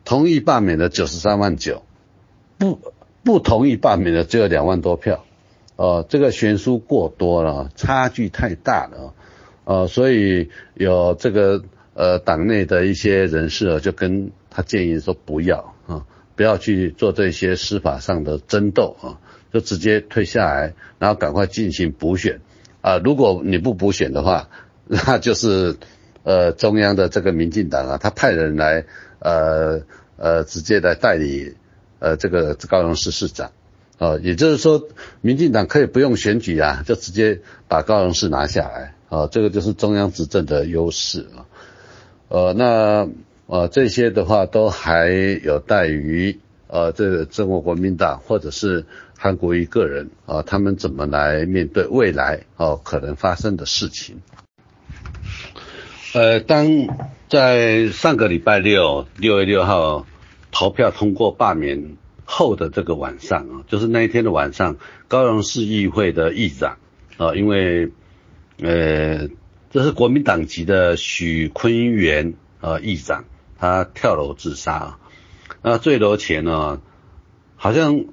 同意罢免的九十三万九，不不同意罢免的只有两万多票，哦，这个悬殊过多了，差距太大了，呃，所以有这个呃党内的一些人士就跟。他建议说不要啊，不要去做这些司法上的争斗啊，就直接退下来，然后赶快进行补选啊。如果你不补选的话，那就是呃中央的这个民进党啊，他派人来呃呃直接来代理呃这个高雄市市长啊，也就是说民进党可以不用选举啊，就直接把高雄市拿下来啊，这个就是中央执政的优势啊，呃那。呃，这些的话都还有待于呃，这个中国国民党或者是韩国瑜个人啊，他们怎么来面对未来哦可能发生的事情。呃，当在上个礼拜六六月六号投票通过罢免后的这个晚上啊，就是那一天的晚上，高雄市议会的议长啊，因为呃，这是国民党籍的许坤元啊议长。他跳楼自杀，那坠楼前呢，好像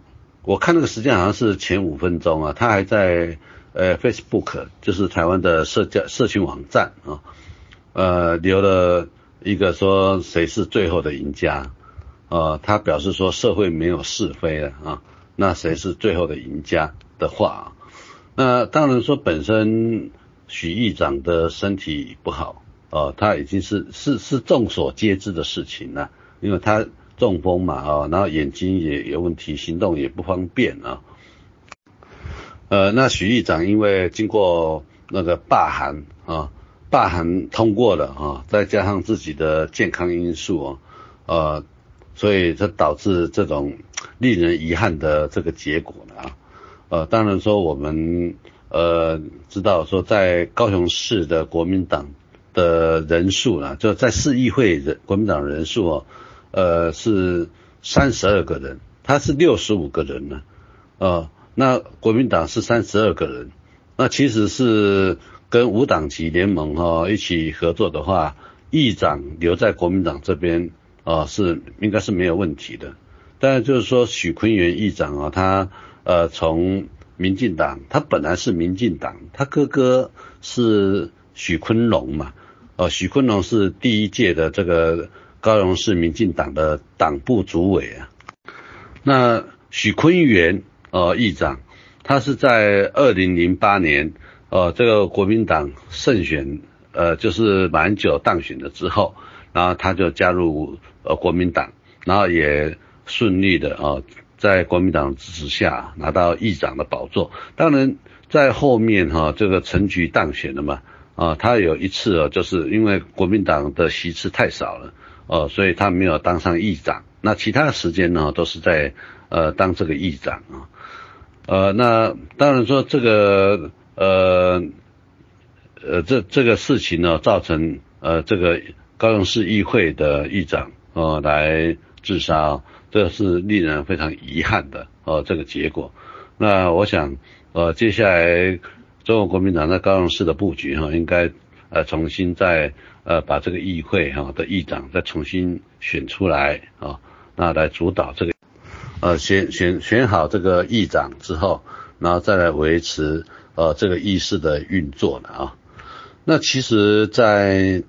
我看那个时间好像是前五分钟啊，他还在呃 Facebook，就是台湾的社交社群网站啊，呃留了一个说谁是最后的赢家，呃他表示说社会没有是非了啊，那谁是最后的赢家的话，那当然说本身许议长的身体不好。呃，他已经是是是众所皆知的事情了，因为他中风嘛，啊，然后眼睛也有问题，行动也不方便啊。呃，那许议长因为经过那个罢韩啊，大韩通过了啊，再加上自己的健康因素啊，呃，所以这导致这种令人遗憾的这个结果了啊。呃，当然说我们呃知道说在高雄市的国民党。的人数啊，就在市议会人国民党人数哦，呃是三十二个人，他是六十五个人呢，呃，那国民党是三十二个人，那其实是跟无党籍联盟哈一起合作的话，议长留在国民党这边啊是应该是没有问题的，但就是说许坤元议长啊，他呃从民进党，他本来是民进党，他哥哥是许坤龙嘛。哦，许坤龙是第一届的这个高雄市民进党的党部主委啊。那许坤元呃议长，他是在二零零八年呃这个国民党胜选呃就是马英九当选了之后，然后他就加入呃国民党，然后也顺利的啊在国民党支持下拿到议长的宝座。当然在后面哈这个陈菊当选了嘛。啊，他有一次哦，就是因为国民党的席次太少了，哦，所以他没有当上议长。那其他的时间呢，都是在呃当这个议长啊。呃，那当然说这个呃呃这这个事情呢，造成呃这个高雄市议会的议长呃来自杀，这是令人非常遗憾的哦这个结果。那我想呃接下来。中国国民党在高雄市的布局哈，应该呃重新再呃把这个议会哈的议长再重新选出来啊，那来主导这个呃选选选好这个议长之后，然后再来维持呃这个意识的运作的啊。那其实，在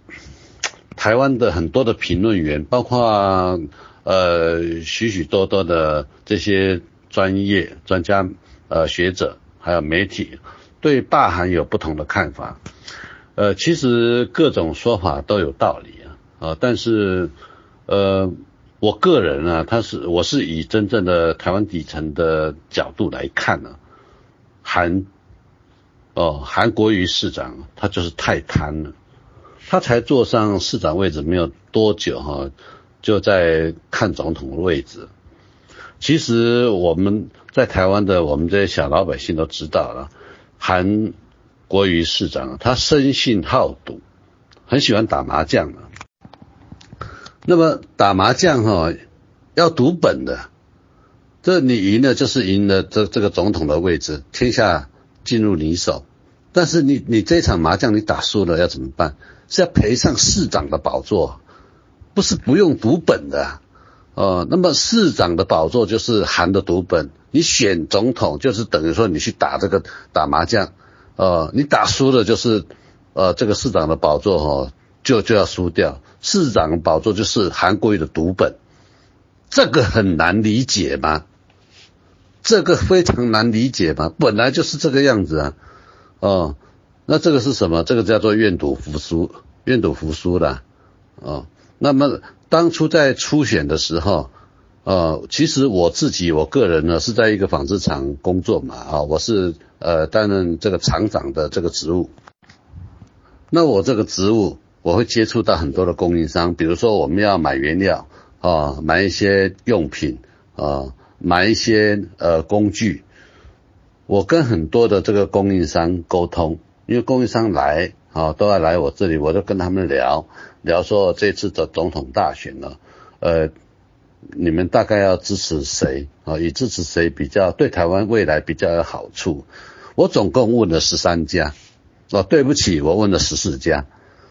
台湾的很多的评论员，包括呃许许多多的这些专业专家呃学者，还有媒体。对罢韩有不同的看法，呃，其实各种说法都有道理啊，啊，但是，呃，我个人啊，他是我是以真正的台湾底层的角度来看呢，韩，哦，韩国瑜市长他就是太贪了，他才坐上市长位置没有多久哈，就在看总统的位置，其实我们在台湾的我们这些小老百姓都知道了。韩国瑜市长，他生性好赌，很喜欢打麻将啊。那么打麻将哈，要赌本的，这你赢了就是赢了这这个总统的位置，天下进入你手。但是你你这场麻将你打输了要怎么办？是要赔上市长的宝座，不是不用赌本的。哦，那么市长的宝座就是韩的赌本。你选总统就是等于说你去打这个打麻将，呃，你打输了就是呃这个市长的宝座哈就就要输掉，市长宝座就是韩国瑜的赌本，这个很难理解吗？这个非常难理解吗？本来就是这个样子啊，哦，那这个是什么？这个叫做愿赌服输，愿赌服输的，哦，那么当初在初选的时候。呃，其实我自己我个人呢是在一个纺织厂工作嘛，啊，我是呃担任这个厂长的这个职务。那我这个职务我会接触到很多的供应商，比如说我们要买原料啊，买一些用品啊，买一些呃工具。我跟很多的这个供应商沟通，因为供应商来啊都要来我这里，我就跟他们聊聊说这次的总统大选呢，呃。你们大概要支持谁啊？以支持谁比较对台湾未来比较有好处？我总共问了十三家，哦，对不起，我问了十四家，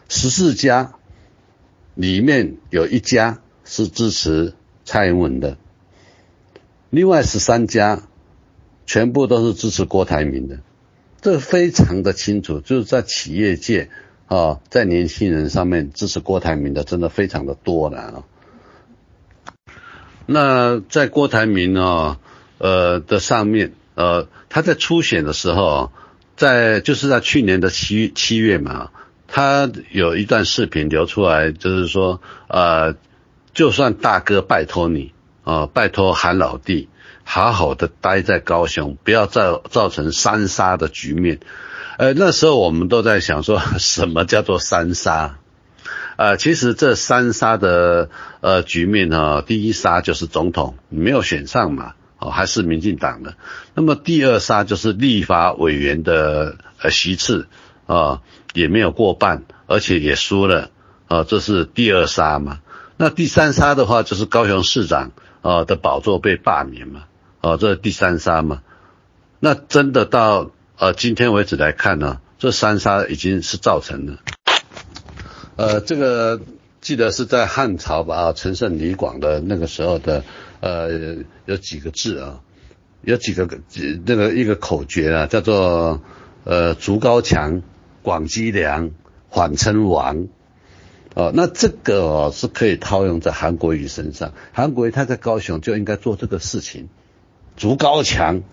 十四家里面有一家是支持蔡英文的，另外十三家全部都是支持郭台铭的，这非常的清楚，就是在企业界啊，在年轻人上面支持郭台铭的真的非常的多了啊。那在郭台铭啊，呃的上面，呃，他在初选的时候，在就是在去年的七七月嘛，他有一段视频流出来，就是说，呃，就算大哥拜托你，啊，拜托韩老弟，好好的待在高雄，不要造造成三杀的局面。呃，那时候我们都在想说，什么叫做三杀？呃，其实这三杀的呃局面哈，第一杀就是总统没有选上嘛，哦还是民进党的。那么第二杀就是立法委员的呃席次啊也没有过半而且也输了，啊，这是第二杀嘛。那第三杀的话，就是高雄市长啊的宝座被罢免嘛，啊，这是第三杀嘛。那真的到呃今天为止来看呢，这三杀已经是造成了，呃，这个记得是在汉朝吧，啊，陈胜李广的那个时候的，呃，有几个字啊，有几个那个一个口诀啊，叫做呃竹高墙，广积粮，缓称王。哦，那这个哦是可以套用在韩国瑜身上。韩国瑜他在高雄就应该做这个事情，筑高墙，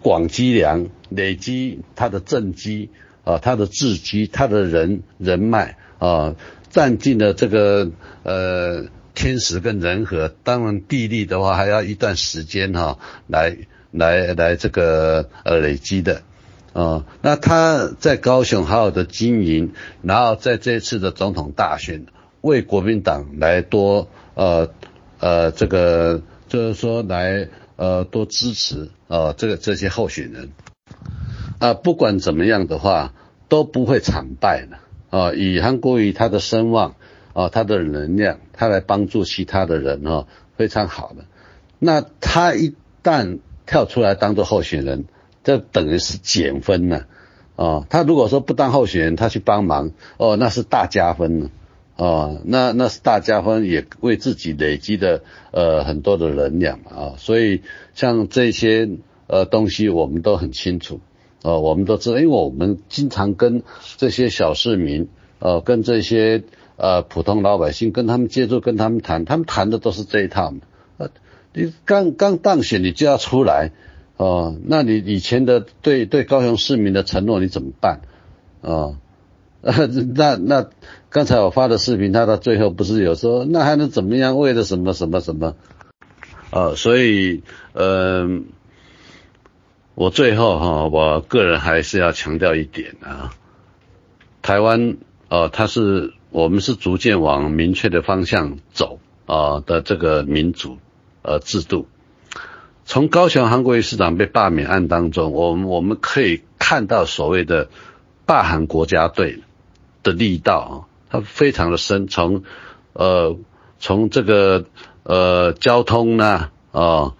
广积粮，累积他的政绩啊，他的智机，他的人人脉啊，占尽了这个呃天时跟人和。当然地利的话还要一段时间哈，来来来这个呃累积的。哦，那他在高雄好好的经营，然后在这次的总统大选为国民党来多呃呃这个就是说来呃多支持呃这个这些候选人啊，不管怎么样的话都不会惨败的啊。以韩国瑜他的声望啊，他的能量，他来帮助其他的人哦，非常好的。那他一旦跳出来当做候选人。这等于是减分了，哦，他如果说不当候选人，他去帮忙，哦，那是大加分呢，哦，那那是大加分，也为自己累积的呃很多的能量啊，所以像这些呃东西我们都很清楚，哦，我们都知道，因为我们经常跟这些小市民，呃，跟这些呃普通老百姓跟他们接触，跟他们谈，他们谈的都是这一套，呃，你刚刚当选你就要出来。哦，那你以前的对对高雄市民的承诺你怎么办？哦，那那刚才我发的视频，他到最后不是有说，那还能怎么样？为了什么什么什么？哦，所以嗯，我最后哈，我个人还是要强调一点啊，台湾哦，它是我们是逐渐往明确的方向走啊的这个民主呃制度。从高雄韩国瑜市长被罢免案当中，我们我们可以看到所谓的罢韩国家队的力道啊，它非常的深。从呃从这个呃交通啦啊，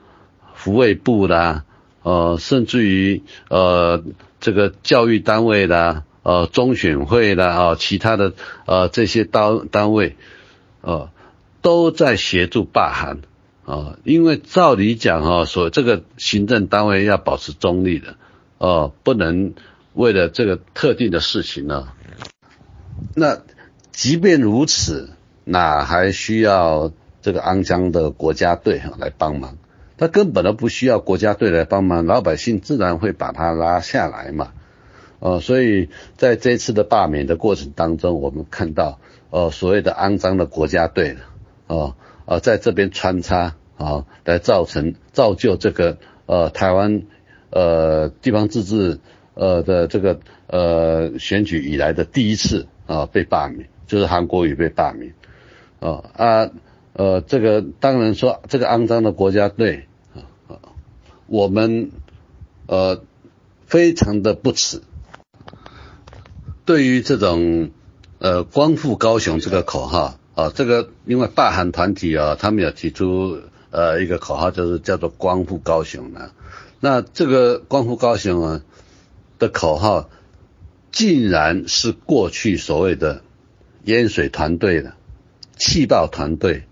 服卫部啦，呃甚至于呃这个教育单位啦，呃中选会啦啊，其他的呃这些单单位，呃都在协助罢韩。啊，因为照理讲哈，说这个行政单位要保持中立的，哦，不能为了这个特定的事情呢。那即便如此，哪还需要这个肮脏的国家队来帮忙？他根本都不需要国家队来帮忙，老百姓自然会把他拉下来嘛。哦，所以在这次的罢免的过程当中，我们看到，哦，所谓的肮脏的国家队，哦，呃，在这边穿插。啊，来造成造就这个呃台湾呃地方自治呃的这个呃选举以来的第一次啊被罢免，就是韩国瑜被罢免啊啊呃这个当然说这个肮脏的国家队啊我们呃非常的不耻，对于这种呃光复高雄这个口号啊这个因为罢韩团体啊他们有提出。呃，一个口号就是叫做“光复高雄”呢。那这个“光复高雄”啊的口号，竟然是过去所谓的淹水团队的气爆团队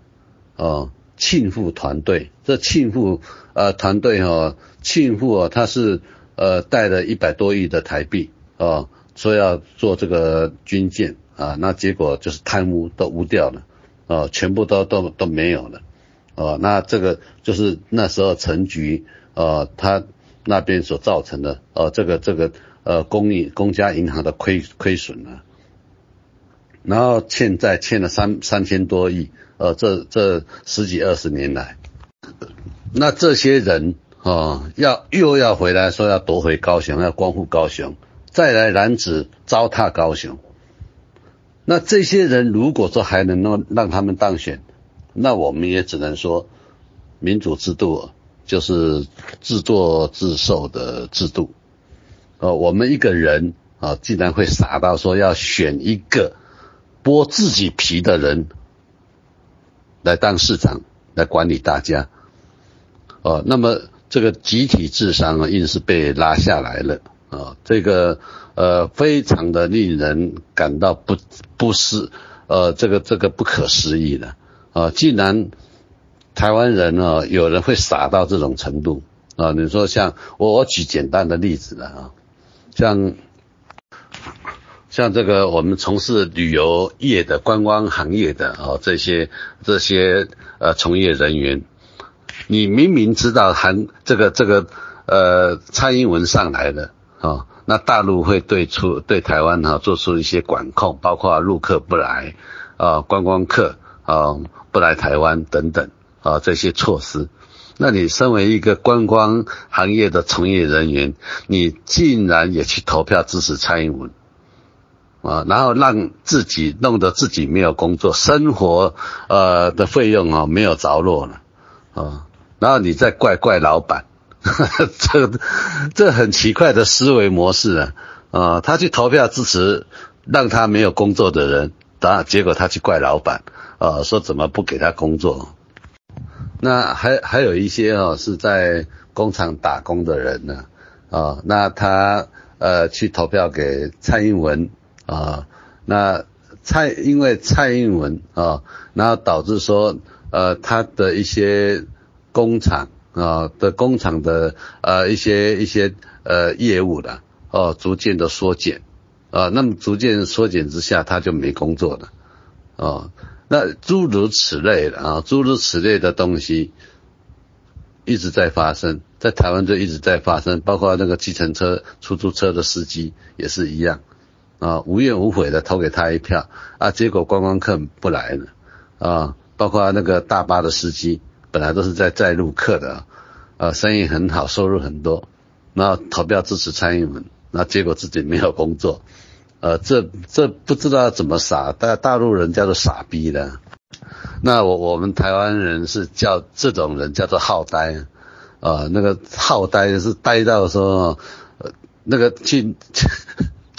哦，庆富团队。这庆富呃团队哈，庆富啊，他是呃带了一百多亿的台币哦，说要做这个军舰啊，那结果就是贪污都污掉了哦，全部都都都没有了。哦，那这个就是那时候陈局，呃，他那边所造成的，呃，这个这个呃公益公家银行的亏亏损啊，然后欠债欠了三三千多亿，呃，这这十几二十年来，那这些人啊，要又要回来说要夺回高雄，要光复高雄，再来染指糟蹋高雄，那这些人如果说还能让让他们当选？那我们也只能说，民主制度就是自作自受的制度。呃，我们一个人啊，竟然会傻到说要选一个剥自己皮的人来当市长来管理大家，哦，那么这个集体智商啊，硬是被拉下来了啊，这个呃，非常的令人感到不不是呃，这个这个不可思议的啊，既然台湾人呢，有人会傻到这种程度啊，你说像我我举简单的例子了啊，像。像这个我们从事旅游业的观光行业的哦，这些这些呃从业人员，你明明知道韩这个这个呃蔡英文上来了啊，那大陆会对出对台湾哈做出一些管控，包括陆客不来啊，观光客啊不来台湾等等啊这些措施，那你身为一个观光行业的从业人员，你竟然也去投票支持蔡英文？啊，然后让自己弄得自己没有工作，生活呃的费用啊没有着落了，啊，然后你再怪怪老板，这这很奇怪的思维模式啊，啊，他去投票支持让他没有工作的人，然结果他去怪老板，啊，说怎么不给他工作？那还还有一些哦是在工厂打工的人呢，啊，那他呃去投票给蔡英文。啊，那蔡因为蔡英文啊，然后导致说呃他的一些工厂啊的工厂的呃一些一些呃业务的哦逐渐的缩减啊，那么逐渐缩减之下他就没工作了啊，那诸如此类的啊诸如此类的东西一直在发生，在台湾就一直在发生，包括那个计程车、出租车的司机也是一样。啊，无怨无悔的投给他一票啊，结果观光客不来了啊，包括那个大巴的司机，本来都是在载路客的，啊，生意很好，收入很多，那投票支持蔡英文，那结果自己没有工作，呃，这这不知道怎么傻，大大陆人叫做傻逼的，那我我们台湾人是叫这种人叫做好呆，啊，那个好呆是呆到说，呃，那个去。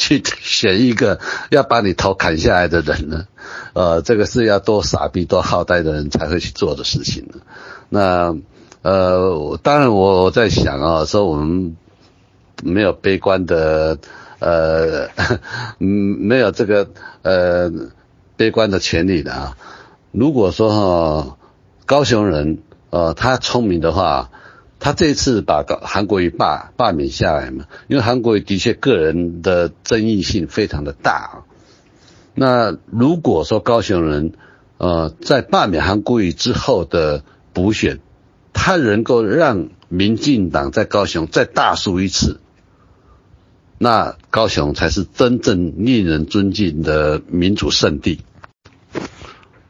去选一个要把你头砍下来的人呢？呃，这个是要多傻逼、多好呆的人才会去做的事情呢。那呃，当然我在想啊，说我们没有悲观的，呃，嗯，没有这个呃悲观的权利的啊。如果说哈，高雄人呃他聪明的话。他这次把韩国瑜罢罢免下来嘛，因为韩国瑜的确个人的争议性非常的大啊。那如果说高雄人，呃，在罢免韩国瑜之后的补选，他能够让民进党在高雄再大输一次，那高雄才是真正令人尊敬的民主圣地。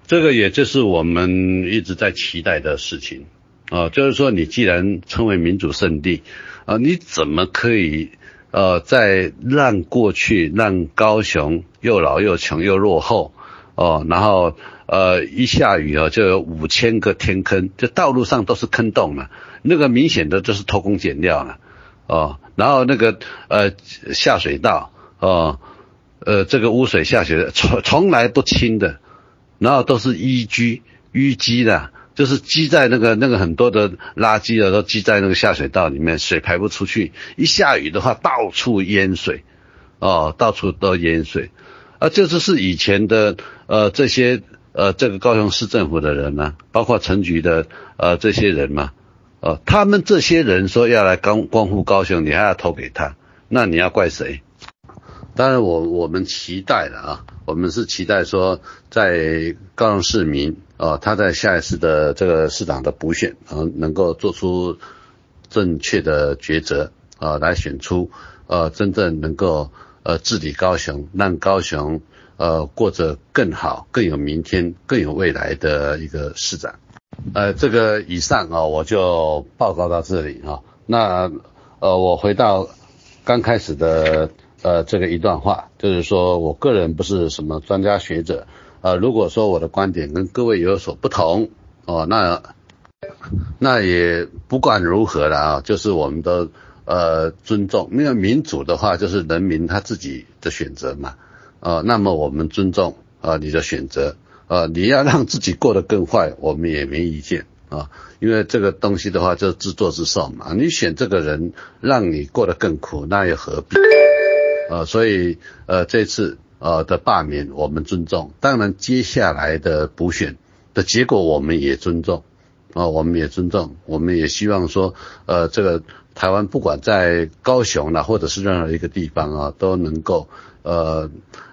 这个也就是我们一直在期待的事情。啊，就是说，你既然称为民主圣地，啊，你怎么可以呃，在让过去让高雄又老又穷又落后，哦，然后呃一下雨啊就有五千个天坑，就道路上都是坑洞了，那个明显的就是偷工减料了，哦，然后那个呃下水道，哦，呃这个污水下水从从来不清的，然后都是淤积淤积的。就是积在那个那个很多的垃圾啊，都积在那个下水道里面，水排不出去。一下雨的话，到处淹水，哦，到处都淹水。啊，这就是以前的呃这些呃这个高雄市政府的人呢，包括城局的呃这些人嘛，呃，他们这些人说要来光光复高雄，你还要投给他，那你要怪谁？当然，我我们期待了啊，我们是期待说在高雄市民。呃，他在下一次的这个市长的补选，呃，能够做出正确的抉择，呃，来选出呃真正能够呃治理高雄，让高雄呃过着更好、更有明天、更有未来的一个市长。呃，这个以上啊，我就报告到这里啊。那呃，我回到刚开始的呃这个一段话，就是说我个人不是什么专家学者。呃，如果说我的观点跟各位有所不同哦，那那也不管如何了啊，就是我们都呃尊重，因为民主的话就是人民他自己的选择嘛，呃，那么我们尊重啊，你的选择呃，你要让自己过得更坏，我们也没意见啊，因为这个东西的话就自作自受嘛。你选这个人让你过得更苦，那又何必？呃，所以呃这次呃的罢免我们尊重，当然接下来的补选的结果我们也尊重啊，我们也尊重，我们也希望说呃这个台湾不管在高雄呢，或者是任何一个地方啊，都能够呃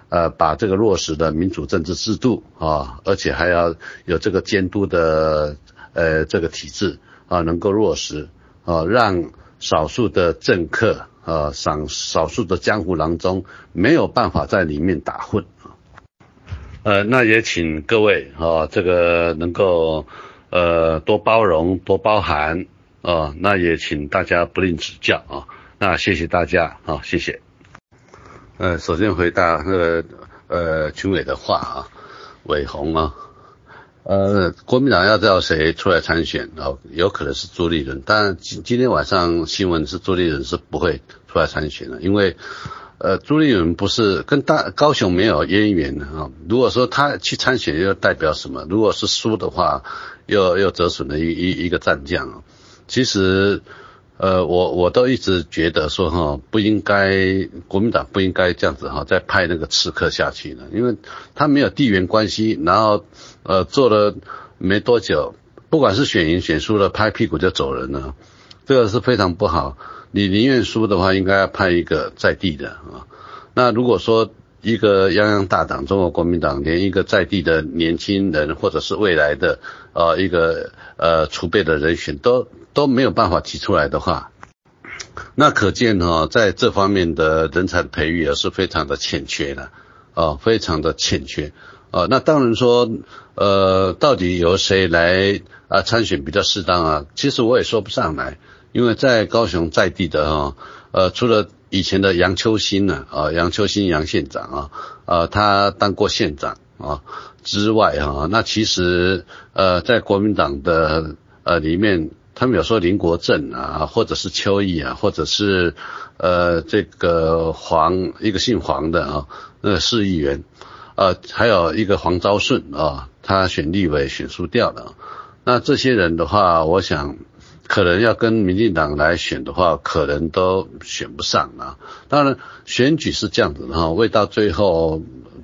呃把这个落实的民主政治制度啊，而且还要有这个监督的呃这个体制啊，能够落实啊，让少数的政客。啊，少少数的江湖郎中没有办法在里面打混啊。呃，那也请各位啊，这个能够呃多包容、多包涵啊。那也请大家不吝指教啊。那谢谢大家啊，谢谢。呃，首先回答那个呃群委的话啊，伟鸿啊。呃，国民党要叫谁出来参选啊？有可能是朱立伦，但今今天晚上新闻是朱立伦是不会出来参选的，因为呃，朱立伦不是跟大高雄没有渊源的啊。如果说他去参选，又代表什么？如果是输的话，又又折损了一一一个战将啊。其实。呃，我我都一直觉得说哈，不应该国民党不应该这样子哈，再派那个刺客下去了，因为他没有地缘关系，然后呃做了没多久，不管是选赢选输了，拍屁股就走人了，这个是非常不好。你宁愿输的话，应该要派一个在地的啊。那如果说一个泱泱大党中国国民党连一个在地的年轻人或者是未来的呃一个呃储备的人选都。都没有办法提出来的话，那可见哈，在这方面的人才培育也是非常的欠缺的，啊，非常的欠缺，啊，那当然说，呃，到底由谁来啊参选比较适当啊？其实我也说不上来，因为在高雄在地的哈，呃，除了以前的杨秋兴呢，啊，杨秋兴杨县长啊，啊，他当过县长啊之外哈，那其实呃，在国民党的呃里面。他们有说林国正啊，或者是邱毅啊，或者是呃这个黄一个姓黄的啊，那个市议员，呃还有一个黄昭顺啊，他选立委选输掉了。那这些人的话，我想可能要跟民进党来选的话，可能都选不上啊。当然选举是这样子的哈，未到最后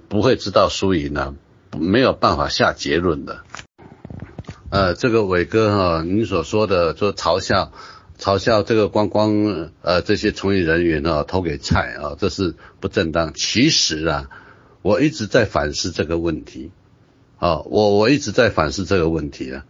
不会知道输赢呢，没有办法下结论的。呃，这个伟哥哈，你所说的说嘲笑嘲笑这个观光呃这些从业人员啊投给蔡啊，这是不正当。其实啊，我一直在反思这个问题啊，我我一直在反思这个问题啊。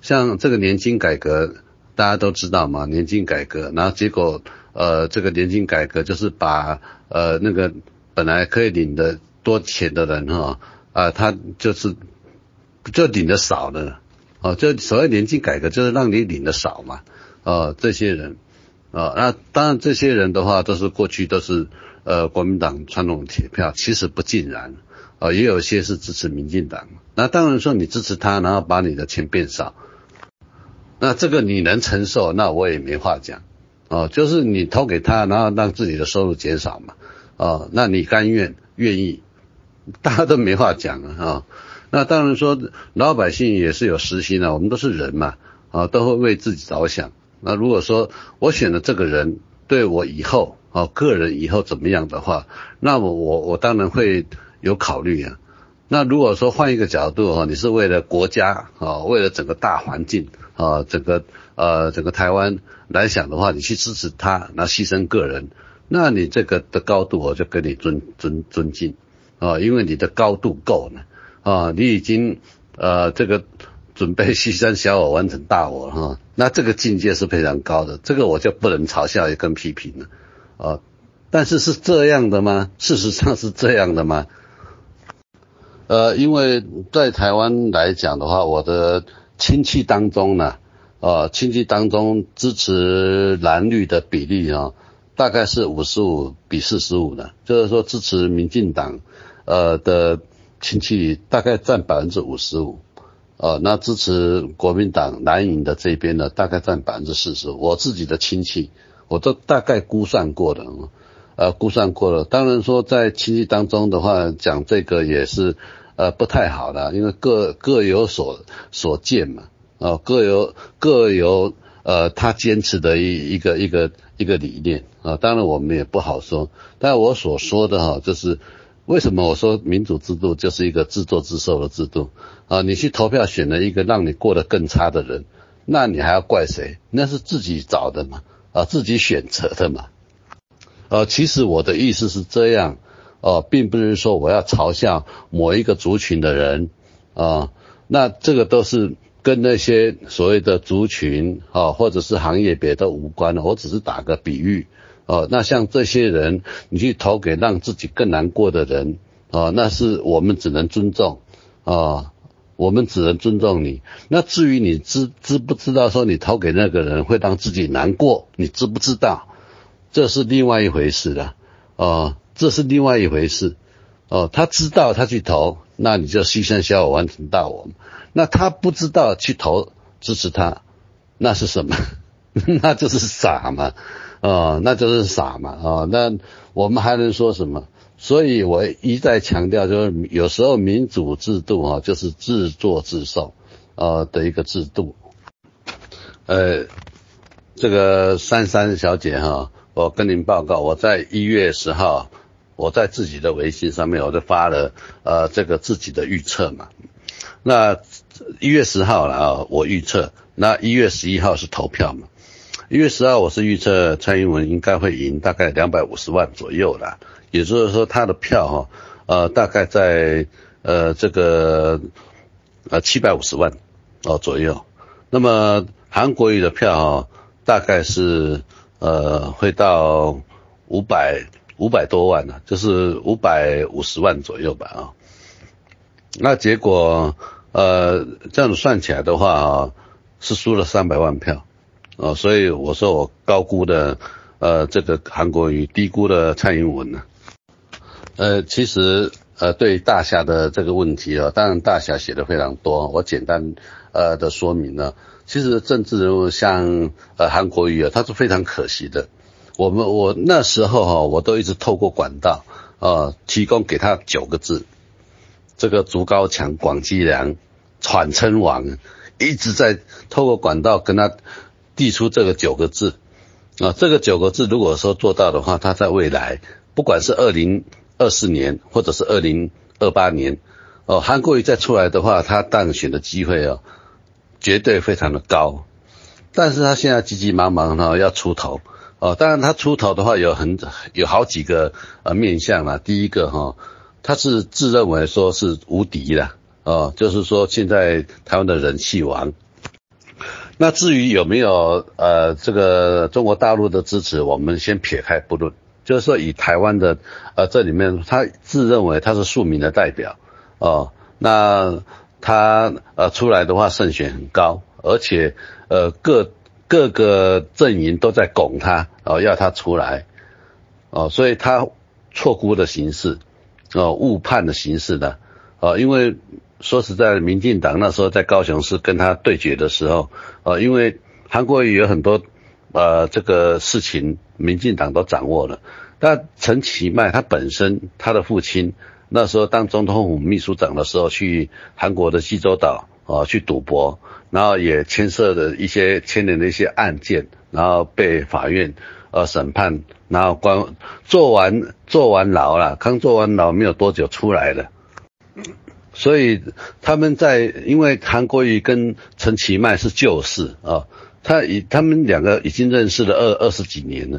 像这个年金改革，大家都知道嘛，年金改革，然后结果呃这个年金改革就是把呃那个本来可以领的多钱的人哈啊，他就是就领的少了。哦，就所谓年金改革，就是让你领的少嘛。哦，这些人，哦，那当然这些人的话，都是过去都是呃国民党传统铁票，其实不尽然。哦，也有些是支持民进党。那当然说你支持他，然后把你的钱变少，那这个你能承受，那我也没话讲。哦，就是你投给他，然后让自己的收入减少嘛。哦，那你甘愿愿意，大家都没话讲啊。哦那当然说，老百姓也是有私心的，我们都是人嘛，啊，都会为自己着想。那如果说我选的这个人对我以后啊个人以后怎么样的话，那我我我当然会有考虑啊。那如果说换一个角度哈，你是为了国家啊，为了整个大环境啊，整个呃整个台湾来想的话，你去支持他，那牺牲个人，那你这个的高度我就给你尊尊尊敬啊，因为你的高度够了。啊，你已经呃这个准备牺牲小我完成大我哈，那这个境界是非常高的，这个我就不能嘲笑也更批评了啊。但是是这样的吗？事实上是这样的吗？呃，因为在台湾来讲的话，我的亲戚当中呢，呃，亲戚当中支持蓝绿的比例啊，大概是五十五比四十五的，就是说支持民进党呃的。亲戚大概占百分之五十五，呃，那支持国民党蓝营的这边呢，大概占百分之四十。我自己的亲戚，我都大概估算过的，呃估算过了。当然说在亲戚当中的话，讲这个也是呃不太好的，因为各各有所所见嘛，啊各有各有呃他坚持的一一个一个一个理念啊。当然我们也不好说，但我所说的哈，就是为什么我说民主制度就是一个自作自受的制度啊？你去投票选了一个让你过得更差的人。那你还要怪谁？那是自己找的嘛，啊，自己选择的嘛，呃，其实我的意思是这样，哦，并不是说我要嘲笑某一个族群的人，啊，那这个都是跟那些所谓的族群啊，或者是行业别的无关的，我只是打个比喻，哦，那像这些人，你去投给让自己更难过的人，啊，那是我们只能尊重，啊。我们只能尊重你。那至于你知知不知道说你投给那个人会让自己难过，你知不知道？这是另外一回事了。哦，这是另外一回事。哦，他知道他去投，那你就牺牲小我完成大我。那他不知道去投支持他，那是什么？那就是傻嘛。哦，那就是傻嘛。哦，那我们还能说什么？所以我一再强调，就是有时候民主制度啊，就是自作自受呃的一个制度。呃，这个珊珊小姐哈，我跟您报告，我在一月十号，我在自己的微信上面，我就发了呃这个自己的预测嘛。那一月十号了啊，我预测，那一月十一号是投票嘛。一月十号我是预测蔡英文应该会赢，大概两百五十万左右的。也就是说，他的票哈，呃，大概在呃这个呃七百五十万哦左右。那么韩国瑜的票哈，大概是呃会到五百五百多万呢，就是五百五十万左右吧啊。那结果呃这样子算起来的话啊，是输了三百万票哦，所以我说我高估的呃这个韩国瑜，低估了蔡英文呢。呃，其实呃，对大侠的这个问题啊，当然大侠写的非常多，我简单呃的说明呢。其实政治人物像呃韩国瑜啊，他是非常可惜的。我们我那时候哈，我都一直透过管道啊，提供给他九个字，这个竹高墙广积粮，喘称王，一直在透过管道跟他递出这个九个字啊，这个九个字如果说做到的话，他在未来不管是二零。二四年或者是二零二八年，哦，韩国瑜再出来的话，他当选的机会哦，绝对非常的高。但是他现在急急忙忙呢要出头，哦，当然他出头的话有很有好几个呃面向啦。第一个哈，他是自认为说是无敌的，哦，就是说现在台湾的人气王。那至于有没有呃这个中国大陆的支持，我们先撇开不论。就是说，以台湾的呃这里面，他自认为他是庶民的代表哦，那他呃出来的话胜选很高，而且呃各各个阵营都在拱他哦，要他出来哦，所以他错估的形式哦，误判的形式的哦，因为说实在，民进党那时候在高雄市跟他对决的时候呃，因为韩国瑜有很多。呃，这个事情民进党都掌握了。但陈其迈他本身，他的父亲那时候当总统府秘书长的时候，去韩国的济州岛啊去赌博，然后也牵涉的一些牵连的一些案件，然后被法院呃审判，然后关做完坐完牢了，刚坐完牢没有多久出来了。所以他们在因为韩国瑜跟陈其迈是旧识啊。他已他们两个已经认识了二二十几年了，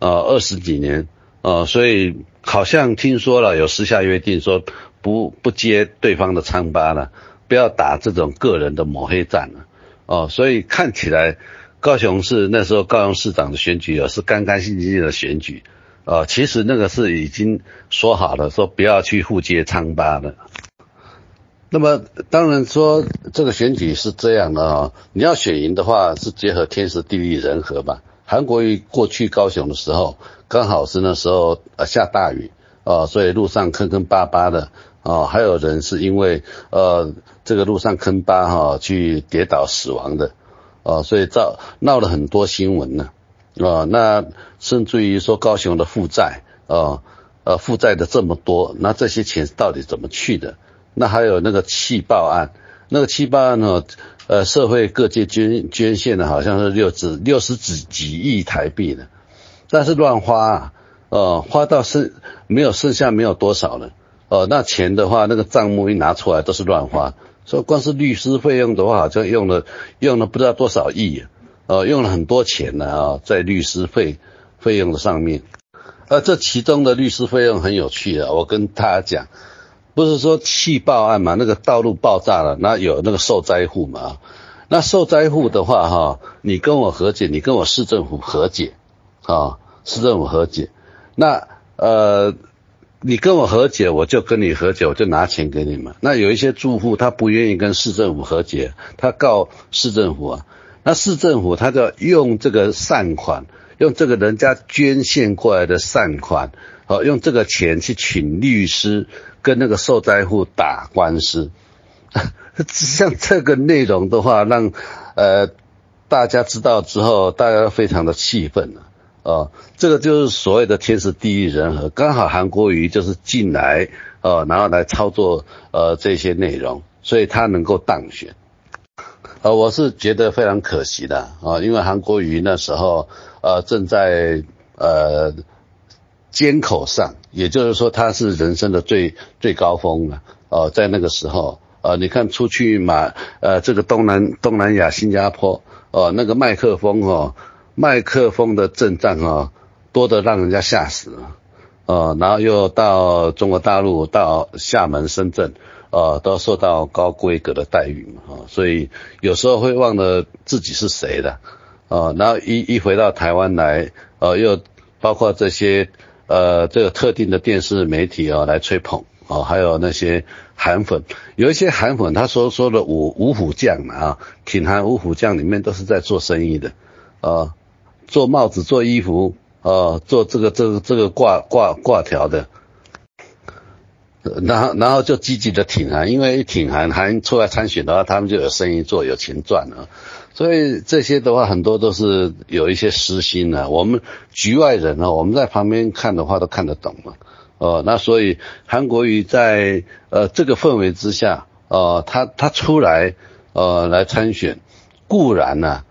啊二十几年啊，所以好像听说了有私下约定说不不接对方的疮疤了，不要打这种个人的抹黑战了，哦，所以看起来高雄市那时候高雄市长的选举也是干干净净的选举，啊，其实那个是已经说好了说不要去互接疮疤的。那么当然说这个选举是这样的啊，你要选赢的话是结合天时地利人和吧。韩国瑜过去高雄的时候，刚好是那时候呃下大雨啊，所以路上坑坑巴巴的啊，还有人是因为呃这个路上坑巴哈去跌倒死亡的啊，所以造闹了很多新闻呢啊，那甚至于说高雄的负债哦，呃，负债的这么多，那这些钱到底怎么去的？那还有那个气爆案，那个气爆案呢，呃，社会各界捐捐献的好像是六十六十几几亿台币呢，但是乱花，啊，呃，花到剩没有剩下没有多少了，哦，那钱的话，那个账目一拿出来都是乱花，所以光是律师费用的话，好像用了用了不知道多少亿，呃，用了很多钱呢啊，在律师费费用的上面。而，这其中的律师费用很有趣的，我跟大家讲，不是说气爆案嘛，那个道路爆炸了，那有那个受灾户嘛，那受灾户的话哈，你跟我和解，你跟我市政府和解，啊，市政府和解，那呃，你跟我和解，我就跟你和解，我就拿钱给你们。那有一些住户他不愿意跟市政府和解，他告市政府啊，那市政府他就用这个善款。用这个人家捐献过来的善款，哦，用这个钱去请律师跟那个受灾户打官司，像这个内容的话，让呃大家知道之后，大家非常的气愤了，哦，这个就是所谓的天时地利人和，刚好韩国瑜就是进来，哦，然后来操作呃这些内容，所以他能够当选。呃，我是觉得非常可惜的啊，因为韩国瑜那时候呃正在呃尖口上，也就是说他是人生的最最高峰了哦，在那个时候呃，你看出去马呃这个东南东南亚新加坡哦那个麦克风哦麦克风的阵仗哦多得让人家吓死了哦，然后又到中国大陆到厦门深圳。呃，都受到高规格的待遇嘛，啊，所以有时候会忘了自己是谁的，啊，然后一一回到台湾来，呃，又包括这些呃这个特定的电视媒体啊来吹捧，啊，还有那些韩粉，有一些韩粉他说说的五五虎将啊，挺韩五虎将里面都是在做生意的，啊，做帽子、做衣服，啊，做这个这个这个挂挂挂条的。然后，然后就积极的挺韩，因为挺韩韩出来参选的话，他们就有生意做，有钱赚了。所以这些的话，很多都是有一些私心的。我们局外人呢，我们在旁边看的话，都看得懂嘛。哦，那所以韩国瑜在呃这个氛围之下，呃，他他出来呃来参选，固然呢，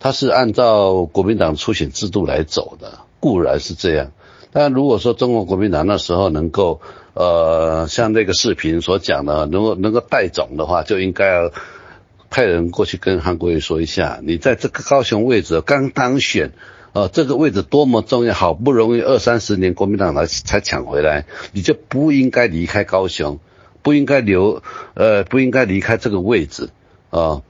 他是按照国民党初选制度来走的，固然是这样。但如果说中国国民党那时候能够，呃，像那个视频所讲的，能够能够带种的话，就应该要派人过去跟韩国瑜说一下，你在这个高雄位置刚当选，呃，这个位置多么重要，好不容易二三十年国民党来才抢回来，你就不应该离开高雄，不应该留，呃，不应该离开这个位置，啊，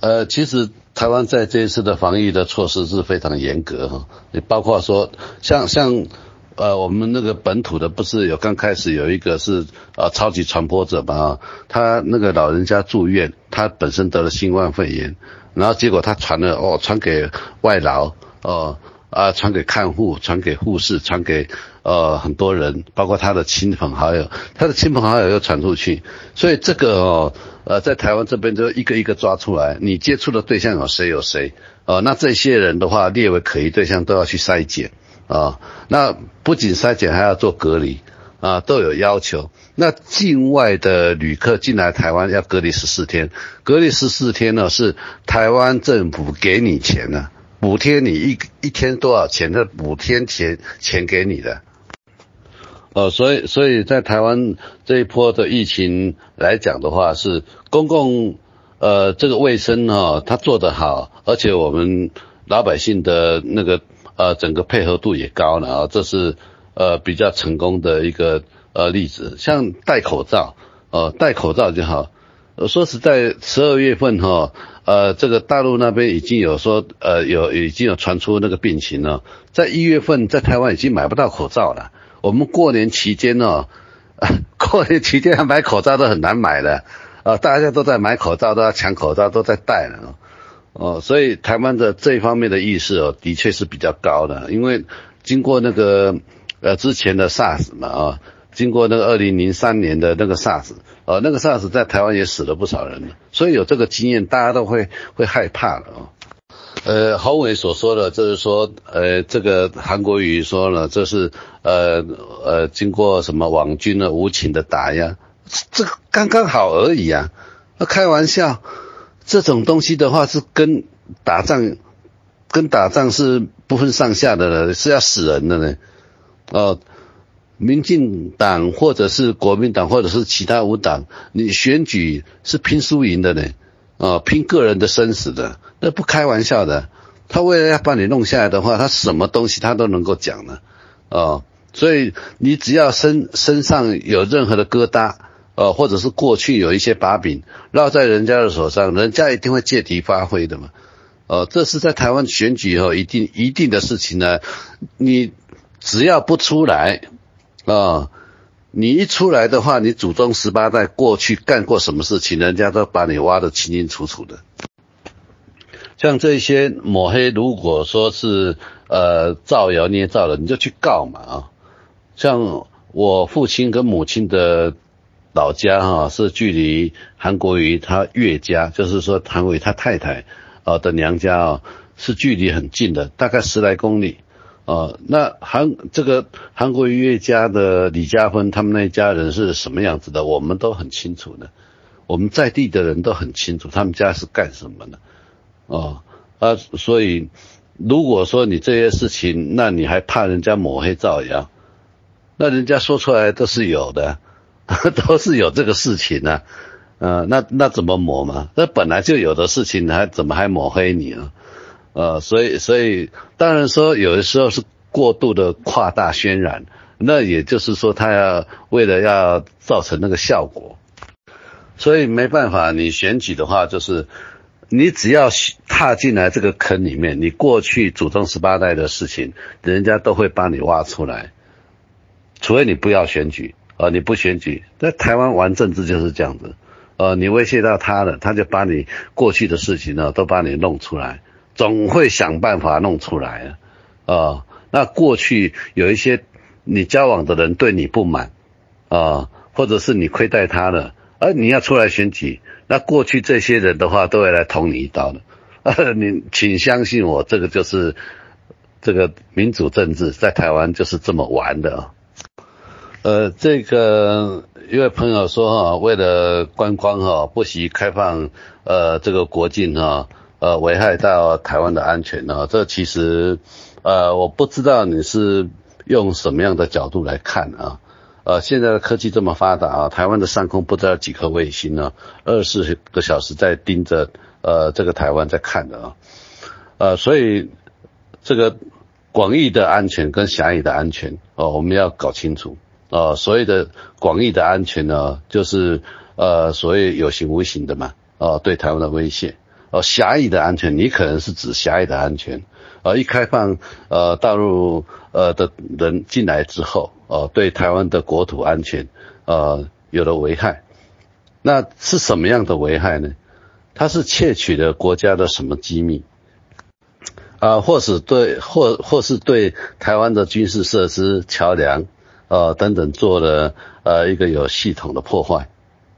呃，其实。台湾在这一次的防疫的措施是非常严格哈，你包括说像像呃我们那个本土的不是有刚开始有一个是呃超级传播者嘛，他那个老人家住院，他本身得了新冠肺炎，然后结果他传了哦传给外劳哦啊传给看护，传给护士，传给呃很多人，包括他的亲朋好友，他的亲朋好友又传出去，所以这个哦。呃在台湾这边就一个一个抓出来，你接触的对象有谁有谁？呃，那这些人的话列为可疑对象都要去筛检啊。那不仅筛检，还要做隔离啊，都有要求。那境外的旅客进来台湾要隔离十四天，隔离十四天呢是台湾政府给你钱呢，补贴你一一天多少钱？的补贴钱钱给你的。呃，所以，所以在台湾这一波的疫情来讲的话，是公共呃这个卫生哈，它做得好，而且我们老百姓的那个呃整个配合度也高了啊，这是呃比较成功的一个呃例子。像戴口罩，呃戴口罩就好。说实在，十二月份哈，呃这个大陆那边已经有说呃有已经有传出那个病情了，在一月份在台湾已经买不到口罩了。我们过年期间呢，过年期间买口罩都很难买的，啊，大家都在买口罩，都要抢口罩，都在戴了，哦，所以台湾的这一方面的意识哦，的确是比较高的，因为经过那个呃之前的 SARS 嘛，啊，经过那个二零零三年的那个 SARS，呃，那个 SARS 在台湾也死了不少人，所以有这个经验，大家都会会害怕了，哦。呃，侯伟所说的，就是说，呃，这个韩国瑜说了，这是呃呃，经过什么网军的无情的打压，这刚刚好而已啊。那开玩笑，这种东西的话是跟打仗，跟打仗是不分上下的了，是要死人的呢。哦，民进党或者是国民党或者是其他五党，你选举是拼输赢的呢。啊，拼个人的生死的，那不开玩笑的。他为了要把你弄下来的话，他什么东西他都能够讲的，啊，所以你只要身身上有任何的疙瘩，呃，或者是过去有一些把柄落在人家的手上，人家一定会借题发挥的嘛，呃，这是在台湾选举以后一定一定的事情呢。你只要不出来，啊。你一出来的话，你祖宗十八代过去干过什么事情，人家都把你挖得清清楚楚的。像这些抹黑，如果说是呃造谣捏造的，你就去告嘛啊。像我父亲跟母亲的老家哈，是距离韩国瑜他岳家，就是说韩国瑜他太太啊的娘家啊，是距离很近的，大概十来公里。哦，那韩这个韩国音乐家的李嘉芬他们那一家人是什么样子的？我们都很清楚的，我们在地的人都很清楚他们家是干什么的。哦啊，所以如果说你这些事情，那你还怕人家抹黑造谣？那人家说出来都是有的，都是有这个事情呢。呃，那那怎么抹嘛？那本来就有的事情，还怎么还抹黑你呢？呃，所以，所以，当然说，有的时候是过度的夸大渲染，那也就是说，他要为了要造成那个效果，所以没办法，你选举的话，就是你只要踏进来这个坑里面，你过去祖宗十八代的事情，人家都会帮你挖出来，除非你不要选举，呃，你不选举，在台湾玩政治就是这样子，呃，你威胁到他了，他就把你过去的事情呢，都帮你弄出来。总会想办法弄出来啊！啊，那过去有一些你交往的人对你不满啊，或者是你亏待他了，而你要出来选举，那过去这些人的话都会来捅你一刀的。你请相信我，这个就是这个民主政治在台湾就是这么玩的。呃，这个一位朋友说哈，为了观光哈，不惜开放呃这个国境哈。呃，危害到台湾的安全呢？这其实，呃，我不知道你是用什么样的角度来看啊？呃，现在的科技这么发达啊，台湾的上空不知道几颗卫星呢，二十四个小时在盯着呃这个台湾在看的啊，呃，所以这个广义的安全跟狭义的安全哦，我们要搞清楚啊。所谓的广义的安全呢，就是呃所谓有形无形的嘛，啊，对台湾的威胁。哦，狭义的安全，你可能是指狭义的安全。呃，一开放，呃，大陆呃的人进来之后，呃，对台湾的国土安全，呃，有了危害。那是什么样的危害呢？它是窃取了国家的什么机密？啊，或是对，或或是对台湾的军事设施、桥梁，呃等等做了呃一个有系统的破坏，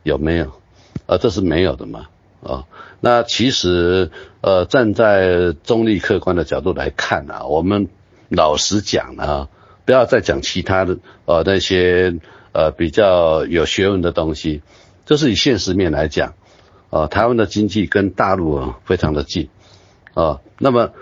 有没有？啊，这是没有的嘛。啊，那其实，呃，站在中立客观的角度来看啊，我们老实讲啊，不要再讲其他的，呃，那些呃比较有学问的东西，就是以现实面来讲，呃，台湾的经济跟大陆啊非常的近，啊，那么，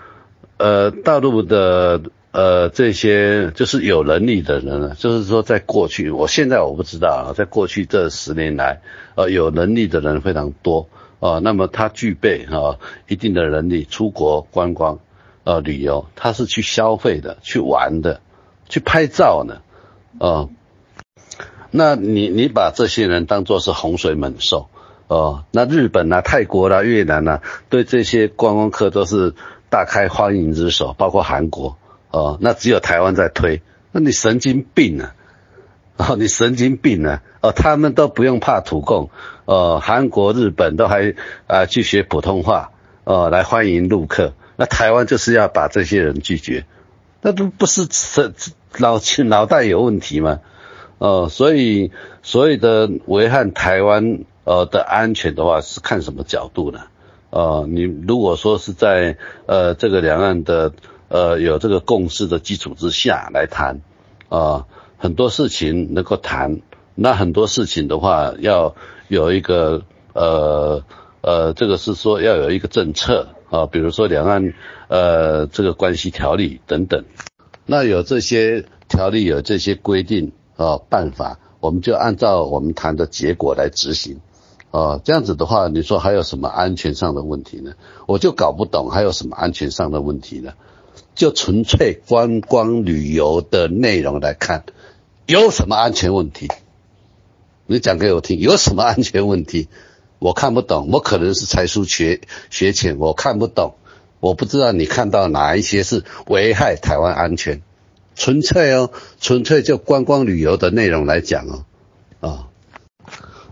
呃，大陆的呃这些就是有能力的人呢，就是说在过去，我现在我不知道啊，在过去这十年来，呃，有能力的人非常多。哦，那么他具备啊一定的能力，出国观光，呃旅游，他是去消费的，去玩的，去拍照呢，哦，那你你把这些人当作是洪水猛兽，哦，那日本啊、泰国啦、越南啊，对这些观光客都是大开欢迎之手，包括韩国，哦，那只有台湾在推，那你神经病啊！哦，你神经病啊！哦，他们都不用怕土共，哦，韩国、日本都还啊去学普通话，哦，来欢迎陆客。那台湾就是要把这些人拒绝，那都不是是脑脑袋有问题吗？哦，所以所有的危害台湾呃的安全的话，是看什么角度呢？呃，你如果说是在呃这个两岸的呃有这个共识的基础之下来谈，啊，很多事情能够谈，那很多事情的话要有一个呃呃这个是说要有一个政策啊，比如说两岸呃这个关系条例等等，那有这些条例有这些规定啊办法，我们就按照我们谈的结果来执行。哦，这样子的话，你说还有什么安全上的问题呢？我就搞不懂还有什么安全上的问题呢？就纯粹观光旅游的内容来看，有什么安全问题？你讲给我听，有什么安全问题？我看不懂，我可能是才疏学学浅，我看不懂，我不知道你看到哪一些是危害台湾安全，纯粹哦，纯粹就观光旅游的内容来讲哦，啊。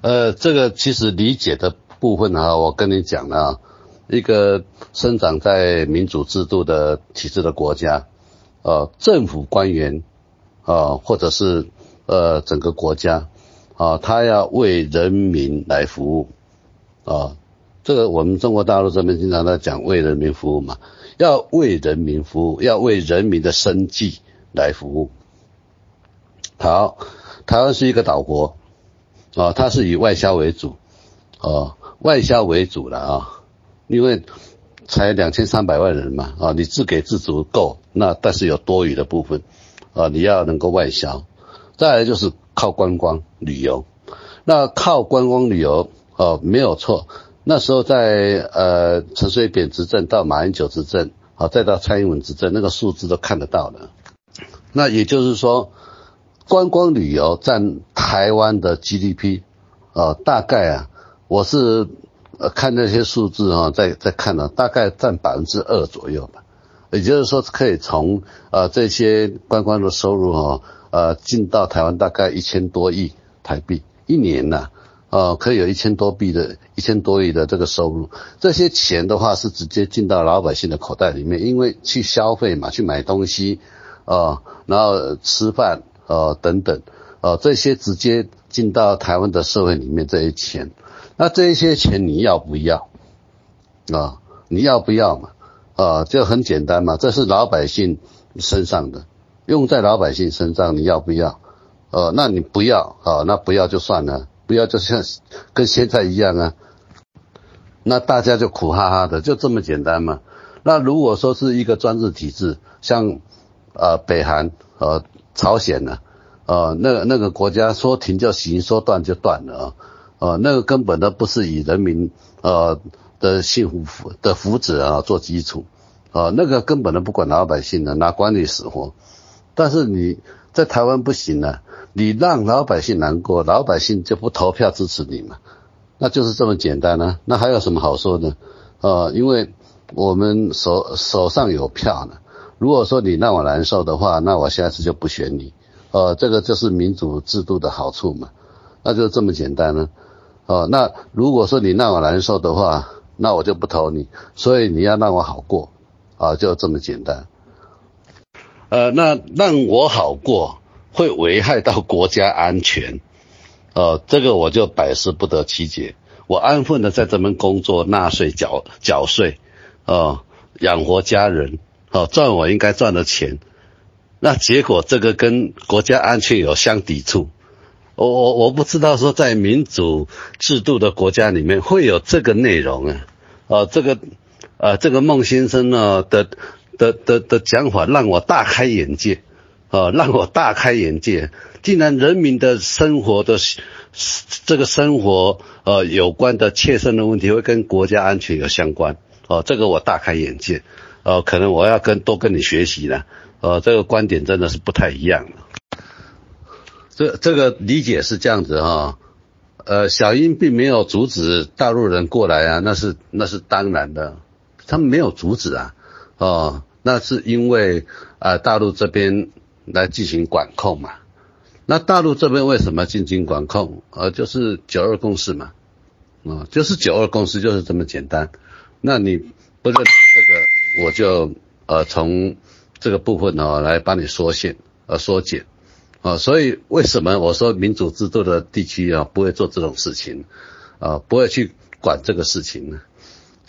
呃，这个其实理解的部分啊，我跟你讲了啊，一个生长在民主制度的体制的国家，呃，政府官员啊，或者是呃整个国家啊，他要为人民来服务啊，这个我们中国大陆这边经常在讲为人民服务嘛，要为人民服务，要为人民的生计来服务。好，台湾是一个岛国。啊，它是以外销为主，啊，外销为主的啊，因为才两千三百万人嘛，啊，你自给自足够，那但是有多余的部分，啊，你要能够外销，再来就是靠观光旅游，那靠观光旅游，哦，没有错，那时候在呃陈水扁执政到马英九执政，啊，再到蔡英文执政，那个数字都看得到的，那也就是说。观光旅游占台湾的 GDP，呃，大概啊，我是呃看那些数字啊，在在看呢，大概占百分之二左右吧。也就是说，可以从呃这些观光的收入哈，呃进到台湾大概一千多亿台币一年呢，呃可以有一千多币的一千多亿的这个收入。这些钱的话是直接进到老百姓的口袋里面，因为去消费嘛，去买东西，啊，然后吃饭。呃，等等，呃，这些直接进到台湾的社会里面，这些钱，那这一些钱你要不要？啊，你要不要嘛？啊，就很简单嘛，这是老百姓身上的，用在老百姓身上，你要不要？呃，那你不要啊，那不要就算了，不要就像跟现在一样啊，那大家就苦哈哈的，就这么简单嘛。那如果说是一个专制体制，像呃北韩呃。朝鲜呢？呃，那那个国家说停就行，说断就断了啊！呃，那个根本都不是以人民呃的幸福福的福祉啊做基础啊，那个根本都不管老百姓的，哪管你死活？但是你在台湾不行啊，你让老百姓难过，老百姓就不投票支持你嘛，那就是这么简单呢。那还有什么好说的？啊，因为我们手手上有票呢。如果说你让我难受的话，那我下次就不选你。呃，这个就是民主制度的好处嘛，那就这么简单呢。哦，那如果说你让我难受的话，那我就不投你。所以你要让我好过，啊，就这么简单。呃，那让我好过会危害到国家安全，呃，这个我就百思不得其解。我安分的在这边工作，纳税缴缴税，啊，养活家人。哦，赚我应该赚的钱，那结果这个跟国家安全有相抵触。我我我不知道说在民主制度的国家里面会有这个内容啊。呃，这个呃，这个孟先生呢的的的的讲法让我大开眼界，呃，让我大开眼界。竟然人民的生活的这个生活呃有关的切身的问题会跟国家安全有相关。哦，这个我大开眼界。呃，可能我要跟多跟你学习了，呃，这个观点真的是不太一样。这这个理解是这样子哈，呃，小英并没有阻止大陆人过来啊，那是那是当然的，他们没有阻止啊，哦，那是因为啊大陆这边来进行管控嘛，那大陆这边为什么进行管控？呃，就是九二共识嘛，啊，就是九二共识就是这么简单，那你不认同这个？我就呃从这个部分呢来帮你缩线呃缩减啊，所以为什么我说民主制度的地区啊不会做这种事情啊，不会去管这个事情呢？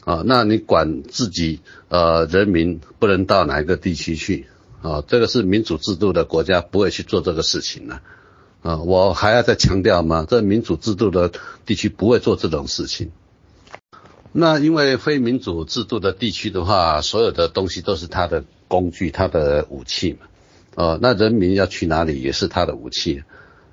啊，那你管自己呃人民不能到哪一个地区去啊？这个是民主制度的国家不会去做这个事情的啊！我还要再强调吗？这民主制度的地区不会做这种事情。那因为非民主制度的地区的话，所有的东西都是他的工具、他的武器嘛。哦，那人民要去哪里也是他的武器，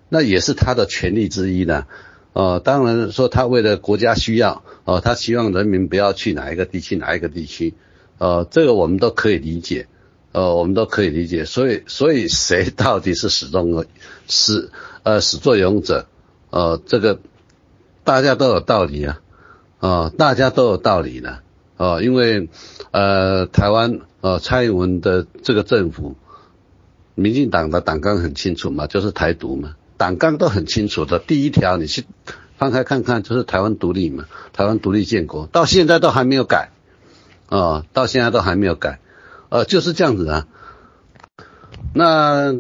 那也是他的权利之一呢。呃，当然说他为了国家需要，哦，他希望人民不要去哪一个地区哪一个地区，呃，这个我们都可以理解，呃，我们都可以理解。所以，所以谁到底是始终始呃始作俑者？呃，这个大家都有道理啊，哦，大家都有道理的，哦，因为呃台湾呃蔡英文的这个政府，民进党的党纲很清楚嘛，就是台独嘛。党纲都很清楚的，第一条你去翻开看看，就是台湾独立嘛，台湾独立建国，到现在都还没有改，哦，到现在都还没有改，呃，就是这样子啊。那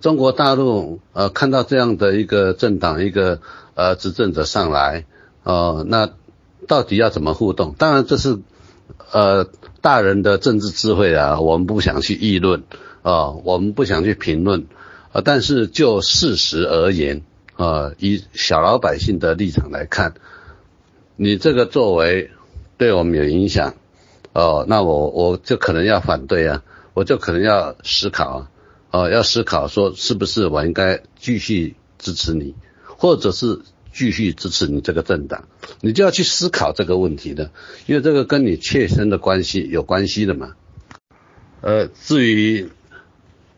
中国大陆呃看到这样的一个政党一个呃执政者上来，呃，那到底要怎么互动？当然这是呃大人的政治智慧啊，我们不想去议论啊，我们不想去评论。啊，但是就事实而言，啊，以小老百姓的立场来看，你这个作为对我们有影响，哦，那我我就可能要反对啊，我就可能要思考啊，哦，要思考说是不是我应该继续支持你，或者是继续支持你这个政党，你就要去思考这个问题的，因为这个跟你切身的关系有关系的嘛。呃，至于。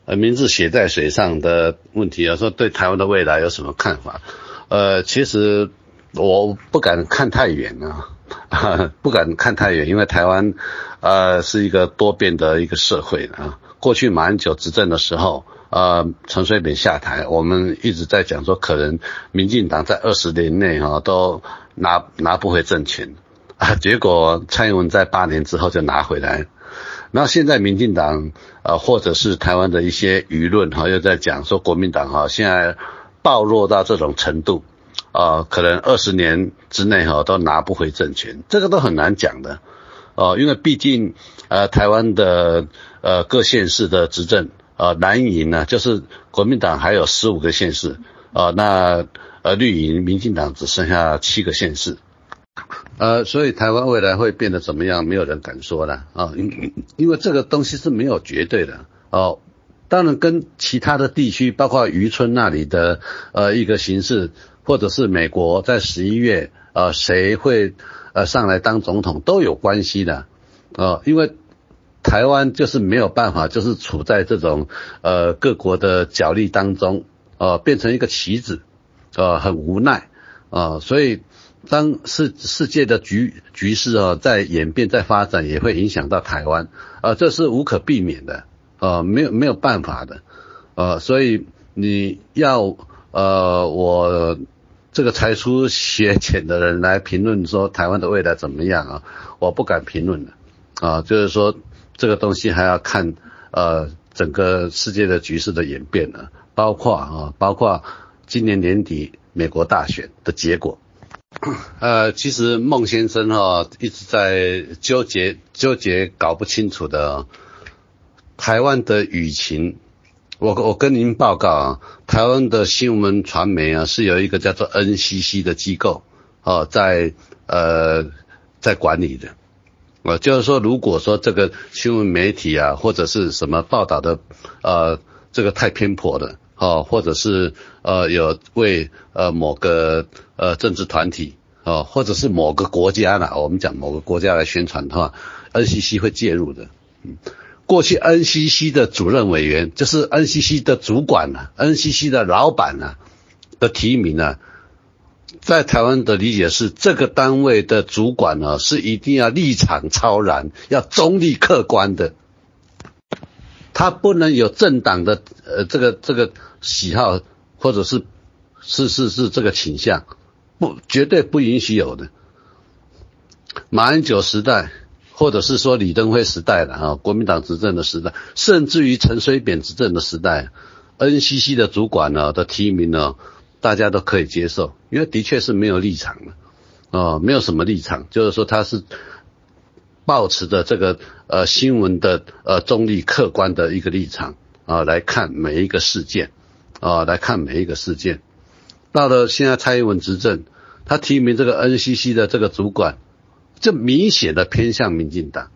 呃，名字写在水上的问题啊，说对台湾的未来有什么看法？呃，其实我不敢看太远啊，不敢看太远，因为台湾呃是一个多变的一个社会啊。过去马英九执政的时候，呃，陈水扁下台，我们一直在讲说，可能民进党在二十年内哈都拿拿不回政权啊，结果蔡英文在八年之后就拿回来。那现在民进党呃，或者是台湾的一些舆论哈，又在讲说国民党哈，现在暴弱到这种程度啊，可能二十年之内哈都拿不回政权，这个都很难讲的哦，因为毕竟呃台湾的呃各县市的执政呃蓝营呢，就是国民党还有十五个县市啊，那呃绿营民进党只剩下七个县市。呃，所以台湾未来会变得怎么样？没有人敢说了啊，因因为这个东西是没有绝对的哦。当然，跟其他的地区，包括渔村那里的呃一个形式，或者是美国在十一月呃谁会呃上来当总统都有关系的哦。因为台湾就是没有办法，就是处在这种呃各国的角力当中，呃变成一个棋子，呃很无奈啊，所以。当世世界的局局势啊在演变在发展，也会影响到台湾，呃，这是无可避免的，呃，没有没有办法的，呃，所以你要呃我这个才疏学浅的人来评论说台湾的未来怎么样啊？我不敢评论的，啊，就是说这个东西还要看呃整个世界的局势的演变呢，包括啊包括今年年底美国大选的结果。呃，其实孟先生哈一直在纠结纠结搞不清楚的台湾的舆情。我我跟您报告啊，台湾的新闻传媒啊是有一个叫做 NCC 的机构哦，在呃在管理的。呃，就是说，如果说这个新闻媒体啊或者是什么报道的呃这个太偏颇的。哦，或者是呃有为呃某个呃政治团体哦，或者是某个国家呢，我们讲某个国家来宣传的话，NCC 会介入的。嗯，过去 NCC 的主任委员就是 NCC 的主管呢，NCC 的老板呢的提名呢，在台湾的理解是这个单位的主管呢是一定要立场超然，要中立客观的。他不能有政党的呃这个这个喜好，或者是是是是这个倾向，不绝对不允许有的。马英九时代，或者是说李登辉时代的啊，国民党执政的时代，甚至于陈水扁执政的时代，NCC 的主管呢的提名呢，大家都可以接受，因为的确是没有立场了，哦，没有什么立场，就是说他是保持着这个呃新闻的呃中立客观的一个立场啊来看每一个事件啊来看每一个事件。到了现在蔡英文执政，他提名这个 NCC 的这个主管，这明显的偏向民进党，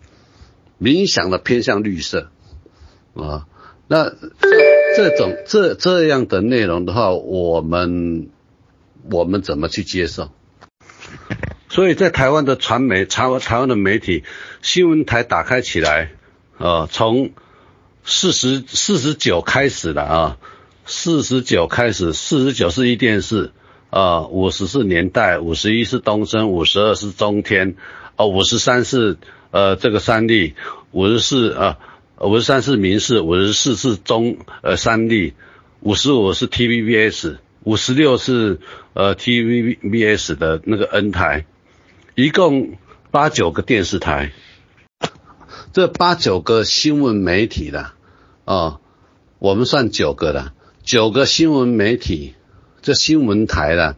明显的偏向绿色啊。那这种这这样的内容的话，我们我们怎么去接受？所以在台湾的传媒，台湾台湾的媒体新闻台打开起来，呃，从四十四十九开始的啊，四十九开始，四十九是一电视啊，五十是年代，五十一是东升，五十二是中天，哦，五十三是呃这个三立，五十四啊，五十三是民视，五十四是中呃三立，五十五是 TVBS，五十六是呃 TVBS 的那个 N 台。一共八九个电视台，这八九个新闻媒体的啊，我们算九个了，九个新闻媒体，这新闻台的，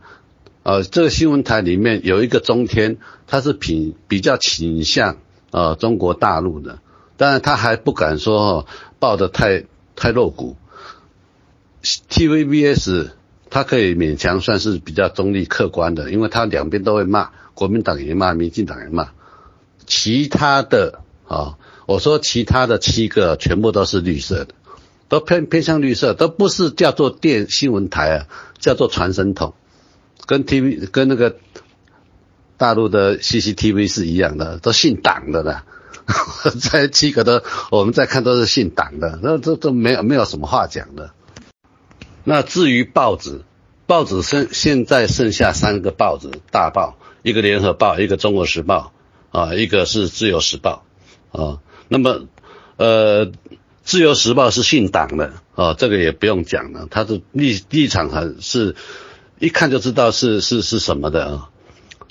呃，这个新闻台里面有一个中天，它是比比较倾向呃中国大陆的，当然他还不敢说报的太太露骨，TVBS 它可以勉强算是比较中立客观的，因为它两边都会骂。国民党也骂，民进党也骂，其他的啊，我说其他的七个全部都是绿色的，都偏偏向绿色，都不是叫做电新闻台啊，叫做传声筒，跟 TV 跟那个大陆的 CCTV 是一样的，都姓党的啦。这七个都我们在看都是姓党的，那这都没有没有什么话讲的。那至于报纸，报纸剩现在剩下三个报纸，大报。一个联合报，一个中国时报，啊，一个是自由时报，啊，那么，呃，自由时报是信党的，啊，这个也不用讲了，它的立立场很是，一看就知道是是是什么的啊。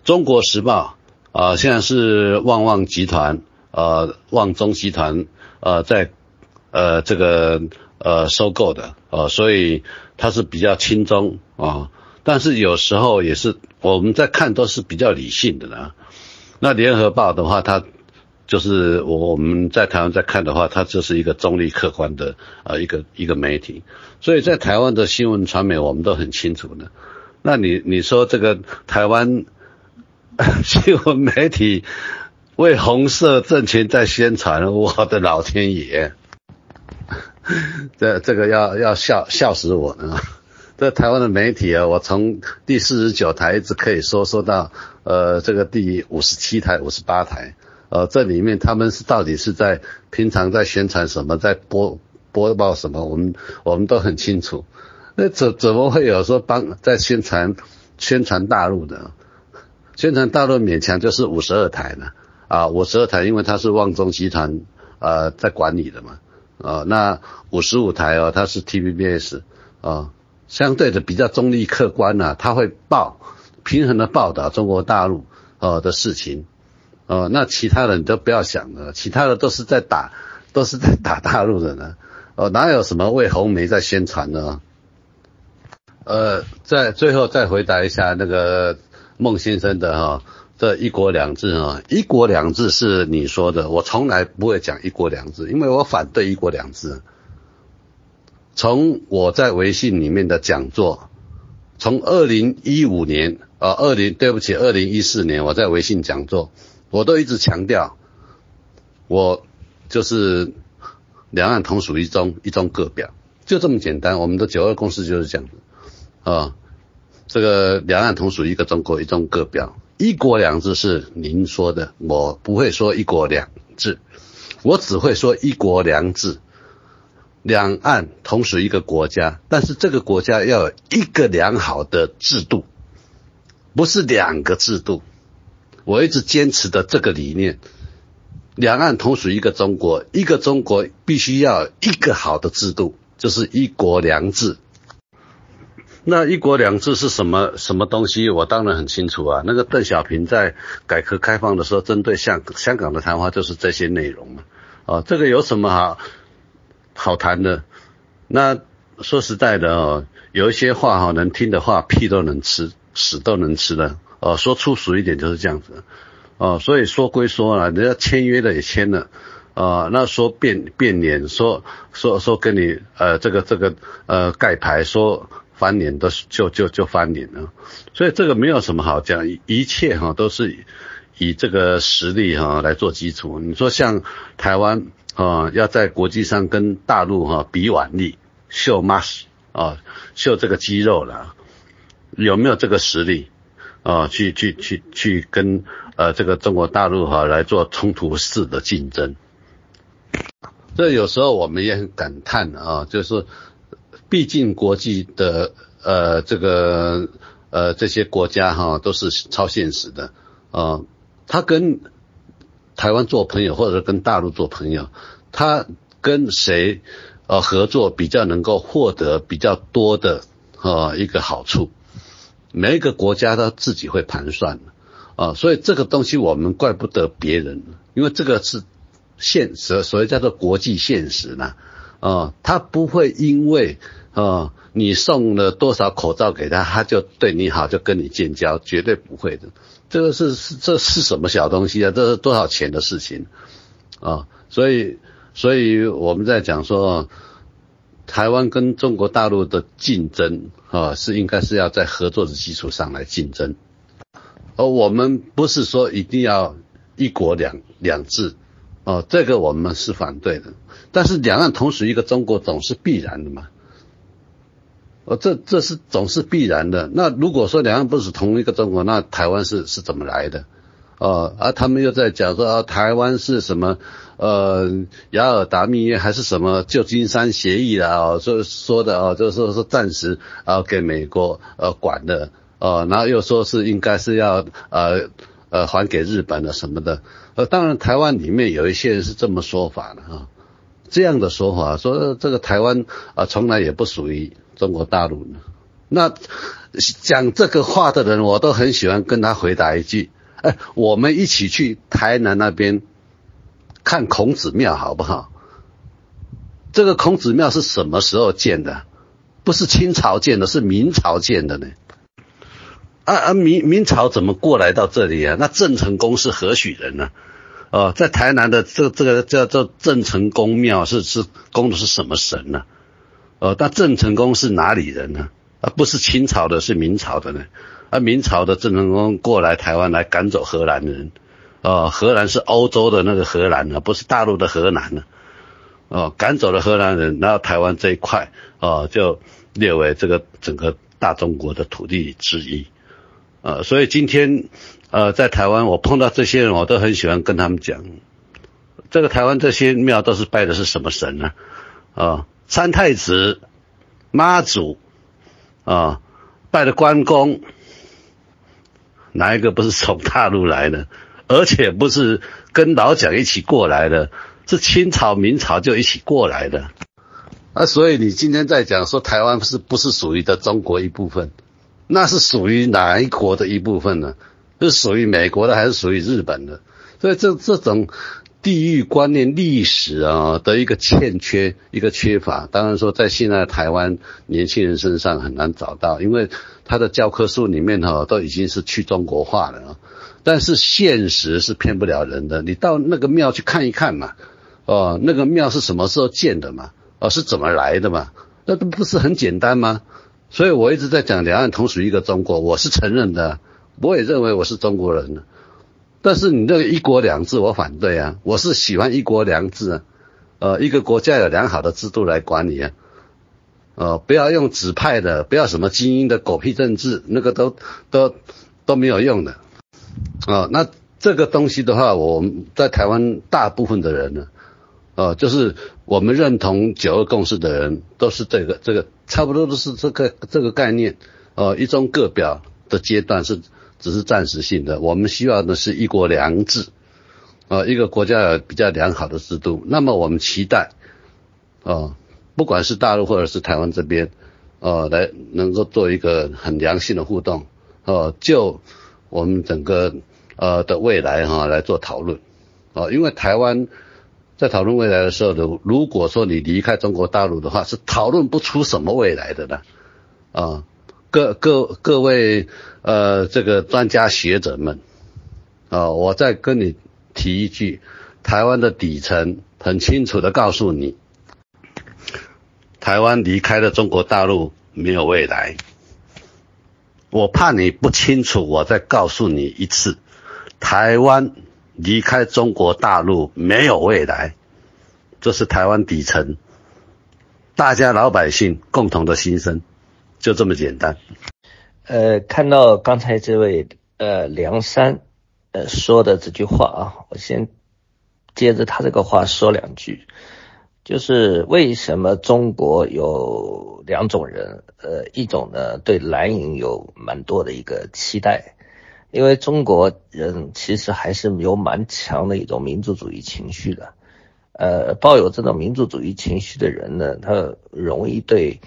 中国时报，啊，现在是旺旺集团，呃，旺中集团，呃，在，呃，这个呃收购的，啊，所以它是比较轻中啊。但是有时候也是我们在看都是比较理性的啦。那联合报的话，它就是我我们在台湾在看的话，它就是一个中立客观的呃一个一个媒体。所以在台湾的新闻传媒我们都很清楚的。那你你说这个台湾新闻媒体为红色政权在宣传，我的老天爷，这这个要要笑笑死我了。这台湾的媒体啊，我从第四十九台一直可以说说到呃这个第五十七台、五十八台，呃这里面他们是到底是在平常在宣传什么，在播播报什么，我们我们都很清楚。那怎怎么会有说帮在宣传宣传大陆的？宣传大陆勉强就是五十二台呢啊，五十二台，因为它是旺中集团呃在管理的嘛啊，那五十五台哦，它是 TVBS 啊。相对的比较中立客观啊，他会报平衡的报道中国大陆呃的事情，呃，那其他的你都不要想了，其他的都是在打，都是在打大陆的呢，哦，哪有什么为红梅在宣传呢？呃，在最后再回答一下那个孟先生的哈，这一国两制啊，一国两制是你说的，我从来不会讲一国两制，因为我反对一国两制。从我在微信里面的讲座，从二零一五年啊，二零对不起，二零一四年我在微信讲座，我都一直强调，我就是两岸同属一中，一中各表，就这么简单。我们的九二共识就是这样啊，这个两岸同属一个中国，一中各表，一国两制是您说的，我不会说一国两制，我只会说一国两制。两岸同属一个国家，但是这个国家要有一个良好的制度，不是两个制度。我一直坚持的这个理念，两岸同属一个中国，一个中国必须要一个好的制度，就是一国两制。那一国两制是什么什么东西？我当然很清楚啊。那个邓小平在改革开放的时候，针对香香港的谈话就是这些内容嘛。啊，这个有什么好？好谈的，那说实在的哦，有一些话哈，能听的话，屁都能吃，屎都能吃的哦。说粗俗一点就是这样子，哦，所以说归说了，人家签约的也签了，啊，那说变变脸，说说说跟你呃这个这个呃盖牌，说翻脸都就就就翻脸了，所以这个没有什么好讲，一切哈都是以这个实力哈来做基础。你说像台湾啊，要在国际上跟大陆哈比腕力，秀 mus 啊，秀这个肌肉了，有没有这个实力啊？去去去去跟。呃，这个中国大陆哈来做冲突式的竞争，这有时候我们也很感叹啊，就是毕竟国际的呃这个呃这些国家哈都是超现实的啊，他跟台湾做朋友或者跟大陆做朋友，他跟谁呃合作比较能够获得比较多的呃一个好处，每一个国家他自己会盘算的。啊，所以这个东西我们怪不得别人，因为这个是现实，所谓叫做国际现实呢。啊，他不会因为啊你送了多少口罩给他，他就对你好，就跟你建交，绝对不会的。这个是是这是什么小东西啊？这是多少钱的事情啊？所以所以我们在讲说，台湾跟中国大陆的竞争啊，是应该是要在合作的基础上来竞争。而我们不是说一定要一国两两制，哦，这个我们是反对的。但是两岸同属一个中国总是必然的嘛，哦，这这是总是必然的。那如果说两岸不是同一个中国，那台湾是是怎么来的？哦，而他们又在讲说，台湾是什么呃雅尔达密约还是什么旧金山协议的啊？说说的啊，就是说暂时啊给美国呃管的。哦，然后又说是应该是要呃呃还给日本的什么的，呃，当然台湾里面有一些人是这么说法的啊，这样的说法说这个台湾啊从来也不属于中国大陆呢。那讲这个话的人，我都很喜欢跟他回答一句，哎，我们一起去台南那边看孔子庙好不好？这个孔子庙是什么时候建的？不是清朝建的，是明朝建的呢。啊啊！明明朝怎么过来到这里啊？那郑成功是何许人呢？哦，在台南的这这个叫做郑成功庙是是供的是什么神呢？呃，那郑成功是哪里人呢？啊，不是清朝的，是明朝的呢。啊，明朝的郑成功过来台湾来赶走荷兰人。哦，荷兰是欧洲的那个荷兰呢，不是大陆的荷兰呢。哦，赶走了荷兰人，然后台湾这一块哦就列为这个整个大中国的土地之一。呃，所以今天，呃，在台湾我碰到这些人，我都很喜欢跟他们讲，这个台湾这些庙都是拜的是什么神呢？啊，三太子、妈祖，啊，拜的关公，哪一个不是从大陆来的？而且不是跟老蒋一起过来的，是清朝、明朝就一起过来的。啊，所以你今天在讲说台湾是不是属于的中国一部分？那是属于哪一国的一部分呢？是属于美国的还是属于日本的？所以这这种地域观念、历史啊的一个欠缺、一个缺乏，当然说在现在台湾年轻人身上很难找到，因为他的教科书里面哈都已经是去中国化了啊。但是现实是骗不了人的，你到那个庙去看一看嘛，哦，那个庙是什么时候建的嘛？哦，是怎么来的嘛？那都不是很简单吗？所以我一直在讲两岸同属一个中国，我是承认的，我也认为我是中国人。但是你这个一国两制，我反对啊，我是喜欢一国两制啊，呃，一个国家有良好的制度来管理啊，呃，不要用指派的，不要什么精英的狗屁政治，那个都都都没有用的。啊，那这个东西的话，我们在台湾大部分的人呢。哦，就是我们认同九二共识的人，都是这个这个，差不多都是这个这个概念。哦，一中各表的阶段是只是暂时性的，我们需要的是一国两制。啊，一个国家有比较良好的制度，那么我们期待，呃，不管是大陆或者是台湾这边，呃，来能够做一个很良性的互动，哦，就我们整个呃的未来哈来做讨论。呃，因为台湾。在讨论未来的时候呢，如果说你离开中国大陆的话，是讨论不出什么未来的呢？啊，各各各位呃这个专家学者们，啊，我再跟你提一句，台湾的底层很清楚的告诉你，台湾离开了中国大陆没有未来。我怕你不清楚，我再告诉你一次，台湾离开中国大陆没有未来，这是台湾底层大家老百姓共同的心声，就这么简单。呃，看到刚才这位呃梁山。呃，说的这句话啊，我先接着他这个话说两句，就是为什么中国有两种人，呃，一种呢对蓝营有蛮多的一个期待，因为中国人其实还是有蛮强的一种民族主义情绪的，呃，抱有这种民族主义情绪的人呢，他容易对，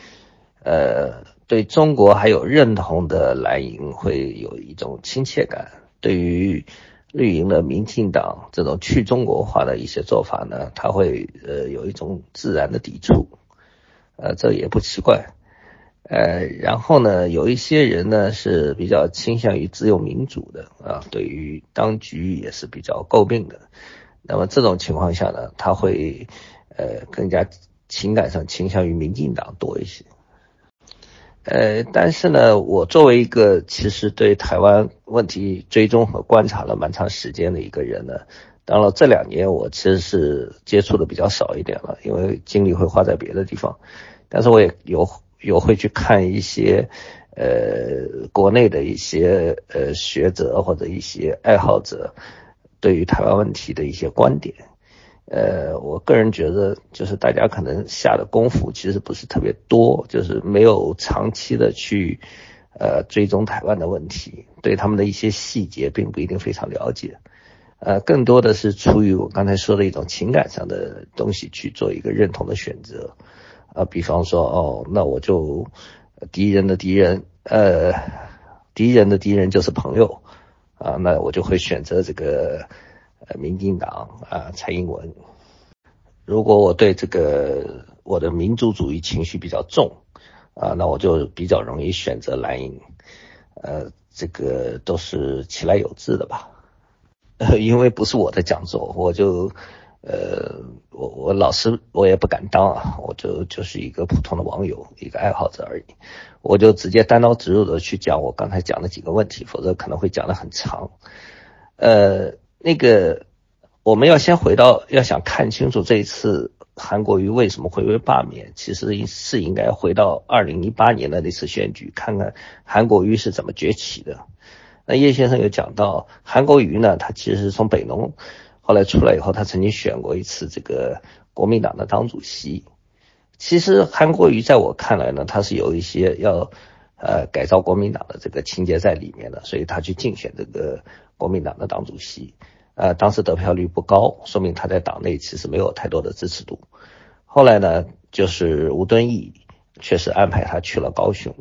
呃，对中国还有认同的蓝营会有一种亲切感。对于绿营的民进党这种去中国化的一些做法呢，他会呃有一种自然的抵触，呃，这也不奇怪，呃，然后呢，有一些人呢是比较倾向于自由民主的啊，对于当局也是比较诟病的，那么这种情况下呢，他会呃更加情感上倾向于民进党多一些。呃，但是呢，我作为一个其实对台湾问题追踪和观察了蛮长时间的一个人呢，当然这两年我其实是接触的比较少一点了，因为精力会花在别的地方。但是我也有有会去看一些呃国内的一些呃学者或者一些爱好者对于台湾问题的一些观点。呃，我个人觉得，就是大家可能下的功夫其实不是特别多，就是没有长期的去呃追踪台湾的问题，对他们的一些细节并不一定非常了解，呃，更多的是出于我刚才说的一种情感上的东西去做一个认同的选择，啊，比方说，哦，那我就敌人的敌人，呃，敌人的敌人就是朋友，啊，那我就会选择这个。呃，民进党啊，蔡英文。如果我对这个我的民族主义情绪比较重啊，那我就比较容易选择蓝营。呃，这个都是其来有志的吧。因为不是我的讲座，我就呃，我我老师我也不敢当啊，我就就是一个普通的网友，一个爱好者而已。我就直接单刀直入的去讲我刚才讲的几个问题，否则可能会讲的很长。呃。那个，我们要先回到，要想看清楚这一次韩国瑜为什么会被罢免，其实是应该回到二零一八年的那次选举，看看韩国瑜是怎么崛起的。那叶先生有讲到，韩国瑜呢，他其实是从北农后来出来以后，他曾经选过一次这个国民党的党主席。其实韩国瑜在我看来呢，他是有一些要呃改造国民党的这个情节在里面的，所以他去竞选这个国民党的党主席。呃，当时得票率不高，说明他在党内其实没有太多的支持度。后来呢，就是吴敦义确实安排他去了高雄。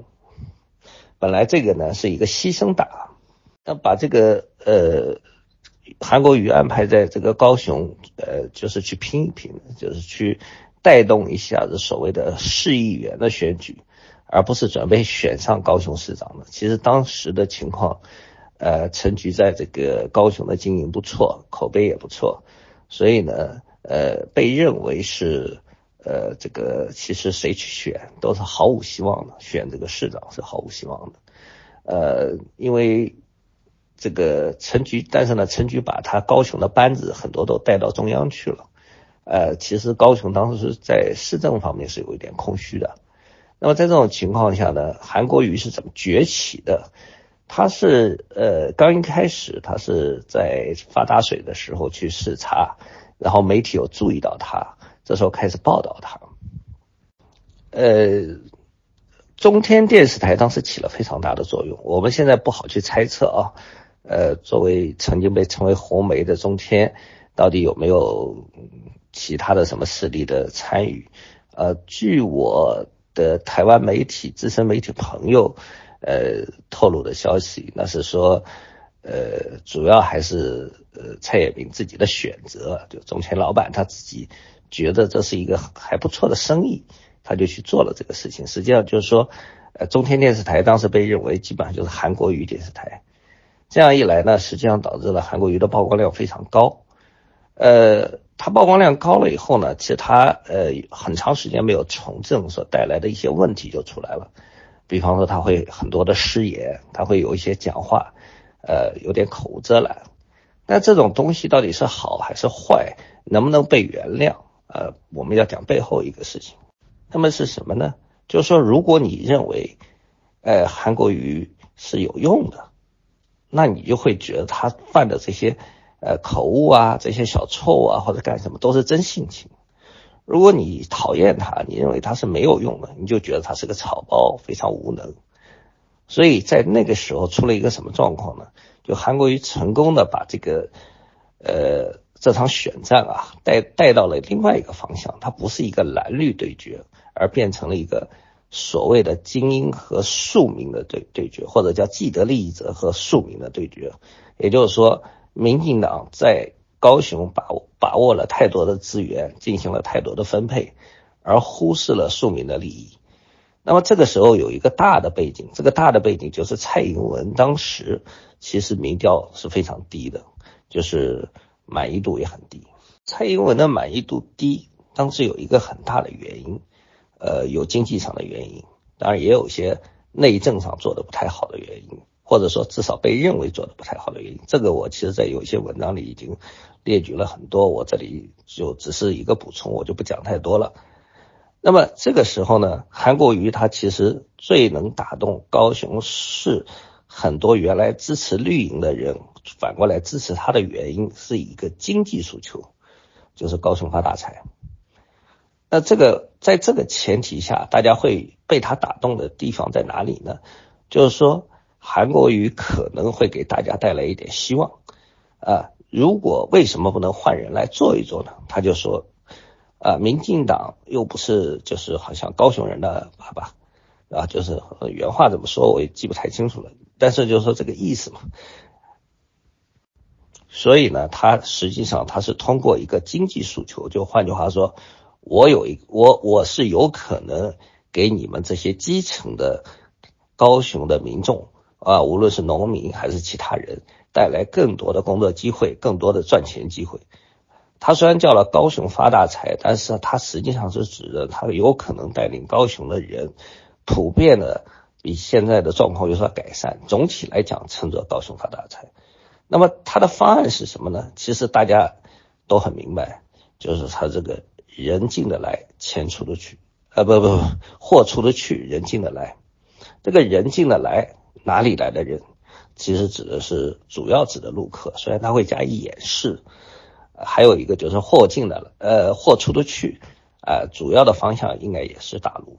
本来这个呢是一个牺牲党，那把这个呃韩国瑜安排在这个高雄，呃，就是去拼一拼，就是去带动一下子所谓的市议员的选举，而不是准备选上高雄市长的。其实当时的情况。呃，陈局在这个高雄的经营不错，口碑也不错，所以呢，呃，被认为是，呃，这个其实谁去选都是毫无希望的，选这个市长是毫无希望的，呃，因为这个陈局，但是呢，陈局把他高雄的班子很多都带到中央去了，呃，其实高雄当时在市政方面是有一点空虚的，那么在这种情况下呢，韩国瑜是怎么崛起的？他是呃刚一开始，他是在发大水的时候去视察，然后媒体有注意到他，这时候开始报道他。呃，中天电视台当时起了非常大的作用，我们现在不好去猜测啊。呃，作为曾经被称为红媒的中天，到底有没有其他的什么势力的参与？呃，据我的台湾媒体资深媒体朋友。呃，透露的消息，那是说，呃，主要还是呃蔡衍明自己的选择，就中天老板他自己觉得这是一个还不错的生意，他就去做了这个事情。实际上就是说，呃，中天电视台当时被认为基本上就是韩国瑜电视台，这样一来呢，实际上导致了韩国瑜的曝光量非常高。呃，它曝光量高了以后呢，其实它呃很长时间没有从政所带来的一些问题就出来了。比方说他会很多的失言，他会有一些讲话，呃，有点口无遮拦。那这种东西到底是好还是坏，能不能被原谅？呃，我们要讲背后一个事情。那么是什么呢？就是说，如果你认为，呃，韩国瑜是有用的，那你就会觉得他犯的这些，呃，口误啊，这些小错误啊，或者干什么都是真性情。如果你讨厌他，你认为他是没有用的，你就觉得他是个草包，非常无能。所以在那个时候出了一个什么状况呢？就韩国瑜成功的把这个，呃，这场选战啊带带到了另外一个方向，它不是一个蓝绿对决，而变成了一个所谓的精英和庶民的对对决，或者叫既得利益者和庶民的对决。也就是说，民进党在。高雄把握把握了太多的资源，进行了太多的分配，而忽视了庶民的利益。那么这个时候有一个大的背景，这个大的背景就是蔡英文当时其实民调是非常低的，就是满意度也很低。蔡英文的满意度低，当时有一个很大的原因，呃，有经济上的原因，当然也有些内政上做的不太好的原因。或者说，至少被认为做的不太好的原因，这个我其实在有些文章里已经列举了很多，我这里就只是一个补充，我就不讲太多了。那么这个时候呢，韩国瑜他其实最能打动高雄市很多原来支持绿营的人，反过来支持他的原因是一个经济诉求，就是高雄发大财。那这个在这个前提下，大家会被他打动的地方在哪里呢？就是说。韩国瑜可能会给大家带来一点希望，啊，如果为什么不能换人来做一做呢？他就说，啊，民进党又不是就是好像高雄人的爸爸，啊，就是原话怎么说我也记不太清楚了，但是就是说这个意思嘛。所以呢，他实际上他是通过一个经济诉求，就换句话说，我有一我我是有可能给你们这些基层的高雄的民众。啊，无论是农民还是其他人，带来更多的工作机会，更多的赚钱机会。他虽然叫了高雄发大财，但是他实际上是指的他有可能带领高雄的人，普遍的比现在的状况有所改善。总体来讲，称作高雄发大财。那么他的方案是什么呢？其实大家都很明白，就是他这个人进得来，钱出得去，啊不不不，货出得去，人进得来。这个人进得来。哪里来的人？其实指的是主要指的陆客，虽然他会加以掩饰。还有一个就是货进的了，呃，货出得去，啊，主要的方向应该也是大陆。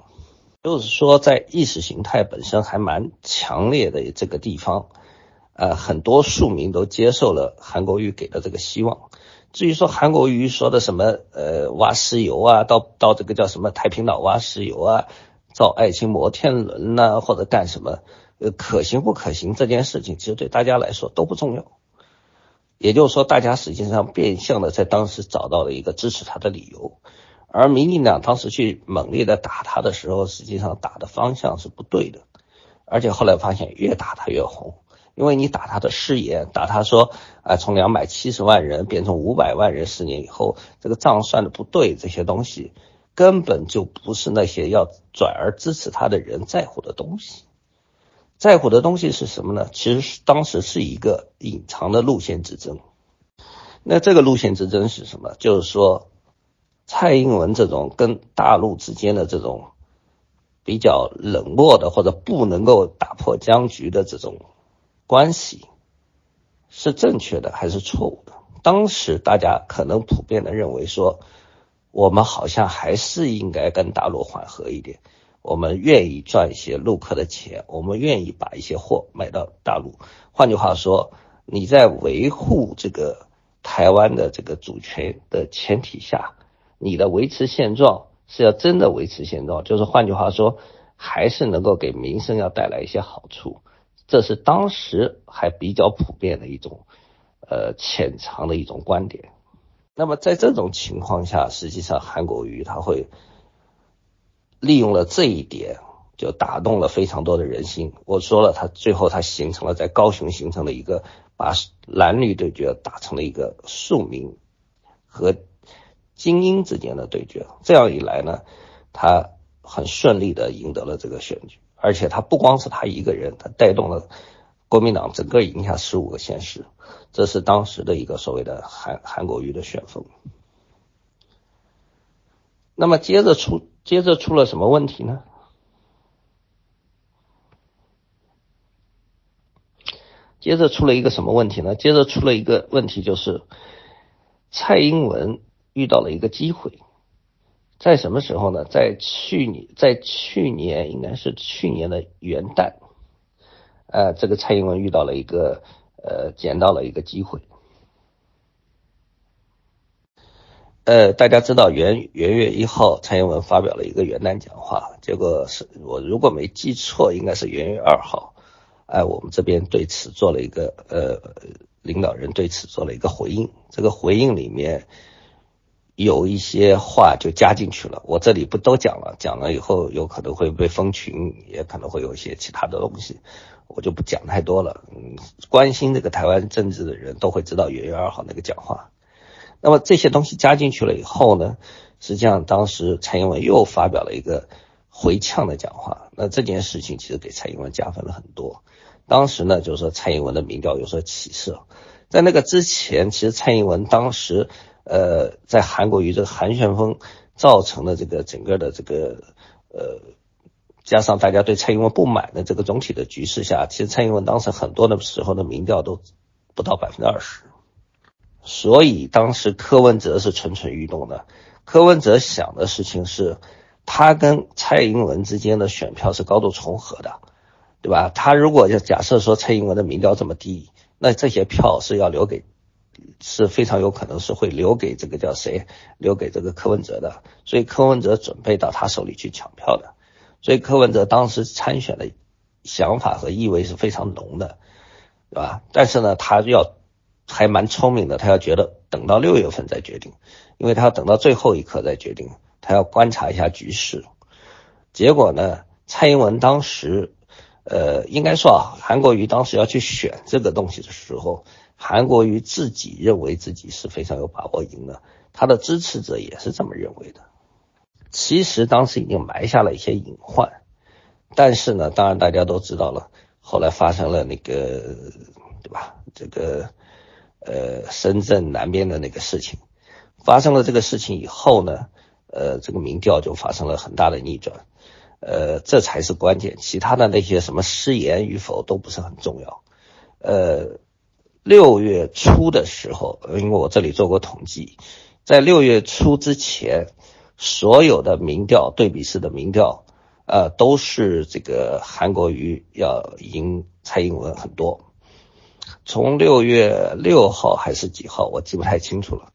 就是说，在意识形态本身还蛮强烈的这个地方，呃，很多庶民都接受了韩国瑜给的这个希望。至于说韩国瑜说的什么，呃，挖石油啊，到到这个叫什么太平岛挖石油啊，造爱情摩天轮呐，或者干什么？呃，可行不可行这件事情，其实对大家来说都不重要。也就是说，大家实际上变相的在当时找到了一个支持他的理由，而民进党当时去猛烈的打他的时候，实际上打的方向是不对的。而且后来发现越打他越红，因为你打他的誓言，打他说啊，从两百七十万人变成五百万人十年以后，这个账算的不对，这些东西根本就不是那些要转而支持他的人在乎的东西。在乎的东西是什么呢？其实当时是一个隐藏的路线之争。那这个路线之争是什么？就是说，蔡英文这种跟大陆之间的这种比较冷漠的，或者不能够打破僵局的这种关系，是正确的还是错误的？当时大家可能普遍的认为说，我们好像还是应该跟大陆缓和一点。我们愿意赚一些陆客的钱，我们愿意把一些货买到大陆。换句话说，你在维护这个台湾的这个主权的前提下，你的维持现状是要真的维持现状，就是换句话说，还是能够给民生要带来一些好处。这是当时还比较普遍的一种，呃，潜藏的一种观点。那么在这种情况下，实际上韩国瑜他会。利用了这一点，就打动了非常多的人心。我说了，他最后他形成了在高雄形成了一个把蓝绿对决打成了一个庶民和精英之间的对决。这样一来呢，他很顺利的赢得了这个选举，而且他不光是他一个人，他带动了国民党整个赢下十五个县市，这是当时的一个所谓的韩韩国瑜的旋风。那么接着出接着出了什么问题呢？接着出了一个什么问题呢？接着出了一个问题，就是蔡英文遇到了一个机会，在什么时候呢？在去年，在去年应该是去年的元旦，呃，这个蔡英文遇到了一个呃，捡到了一个机会。呃，大家知道元元月一号，蔡英文发表了一个元旦讲话，结果是我如果没记错，应该是元月二号。哎，我们这边对此做了一个呃，领导人对此做了一个回应。这个回应里面有一些话就加进去了，我这里不都讲了，讲了以后有可能会被封群，也可能会有一些其他的东西，我就不讲太多了。嗯，关心这个台湾政治的人都会知道元月二号那个讲话。那么这些东西加进去了以后呢，实际上当时蔡英文又发表了一个回呛的讲话。那这件事情其实给蔡英文加分了很多。当时呢，就是说蔡英文的民调有所起色。在那个之前，其实蔡英文当时，呃，在韩国瑜这个韩旋风造成的这个整个的这个，呃，加上大家对蔡英文不满的这个总体的局势下，其实蔡英文当时很多的时候的民调都不到百分之二十。所以当时柯文哲是蠢蠢欲动的。柯文哲想的事情是，他跟蔡英文之间的选票是高度重合的。对吧？他如果就假设说蔡英文的民调这么低，那这些票是要留给，是非常有可能是会留给这个叫谁，留给这个柯文哲的。所以柯文哲准备到他手里去抢票的。所以柯文哲当时参选的想法和意味是非常浓的，对吧？但是呢，他要还蛮聪明的，他要觉得等到六月份再决定，因为他要等到最后一刻再决定，他要观察一下局势。结果呢，蔡英文当时。呃，应该说啊，韩国瑜当时要去选这个东西的时候，韩国瑜自己认为自己是非常有把握赢的，他的支持者也是这么认为的。其实当时已经埋下了一些隐患，但是呢，当然大家都知道了，后来发生了那个，对吧？这个呃，深圳南边的那个事情，发生了这个事情以后呢，呃，这个民调就发生了很大的逆转。呃，这才是关键，其他的那些什么失言与否都不是很重要。呃，六月初的时候，因为我这里做过统计，在六月初之前，所有的民调对比式的民调，呃，都是这个韩国瑜要赢蔡英文很多。从六月六号还是几号，我记不太清楚了。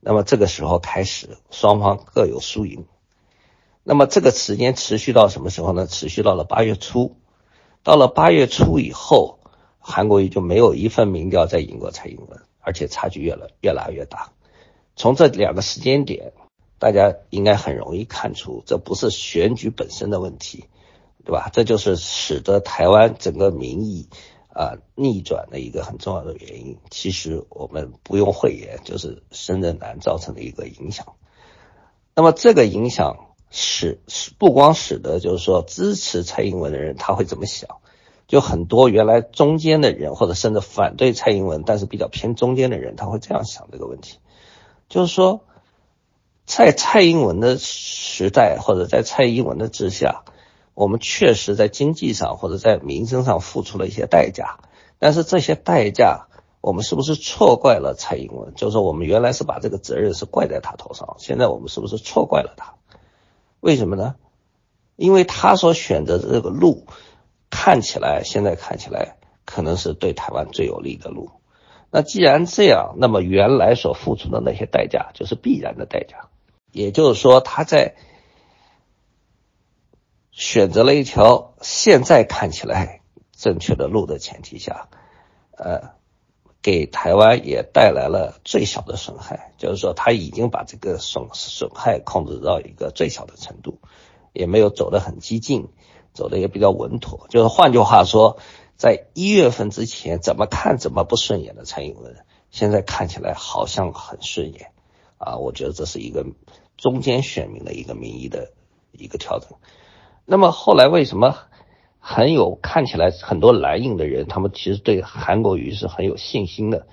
那么这个时候开始，双方各有输赢。那么这个时间持续到什么时候呢？持续到了八月初，到了八月初以后，韩国瑜就没有一份民调再赢过蔡英文，而且差距越来越拉越大。从这两个时间点，大家应该很容易看出，这不是选举本身的问题，对吧？这就是使得台湾整个民意啊逆转的一个很重要的原因。其实我们不用讳言，就是深圳南造成的一个影响。那么这个影响。使使不光使得就是说支持蔡英文的人他会怎么想，就很多原来中间的人或者甚至反对蔡英文但是比较偏中间的人他会这样想这个问题，就是说在蔡英文的时代或者在蔡英文的之下，我们确实在经济上或者在民生上付出了一些代价，但是这些代价我们是不是错怪了蔡英文？就是我们原来是把这个责任是怪在他头上，现在我们是不是错怪了他？为什么呢？因为他所选择的这个路，看起来现在看起来可能是对台湾最有利的路。那既然这样，那么原来所付出的那些代价就是必然的代价。也就是说，他在选择了一条现在看起来正确的路的前提下，呃。给台湾也带来了最小的损害，就是说他已经把这个损损害控制到一个最小的程度，也没有走得很激进，走的也比较稳妥。就是换句话说，在一月份之前怎么看怎么不顺眼的蔡英文，现在看起来好像很顺眼啊！我觉得这是一个中间选民的一个民意的一个调整。那么后来为什么很有看起来很多蓝营的人，他们其实对韩国瑜是很有信心的，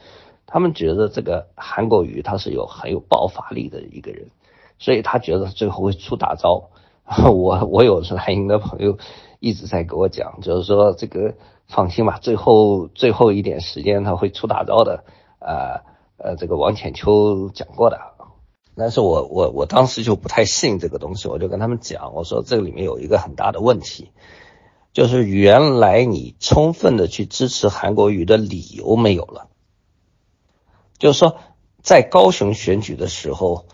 他们觉得这个韩国瑜他是有很有爆发力的一个人，所以他觉得最后会出大招。我我有蓝营的朋友一直在给我讲，就是说这个放心吧，最后最后一点时间他会出大招的。呃呃，这个王浅秋讲过的。但是我我我当时就不太信这个东西，我就跟他们讲，我说这里面有一个很大的问题，就是原来你充分的去支持韩国瑜的理由没有了。就是说，在高雄选举的时候，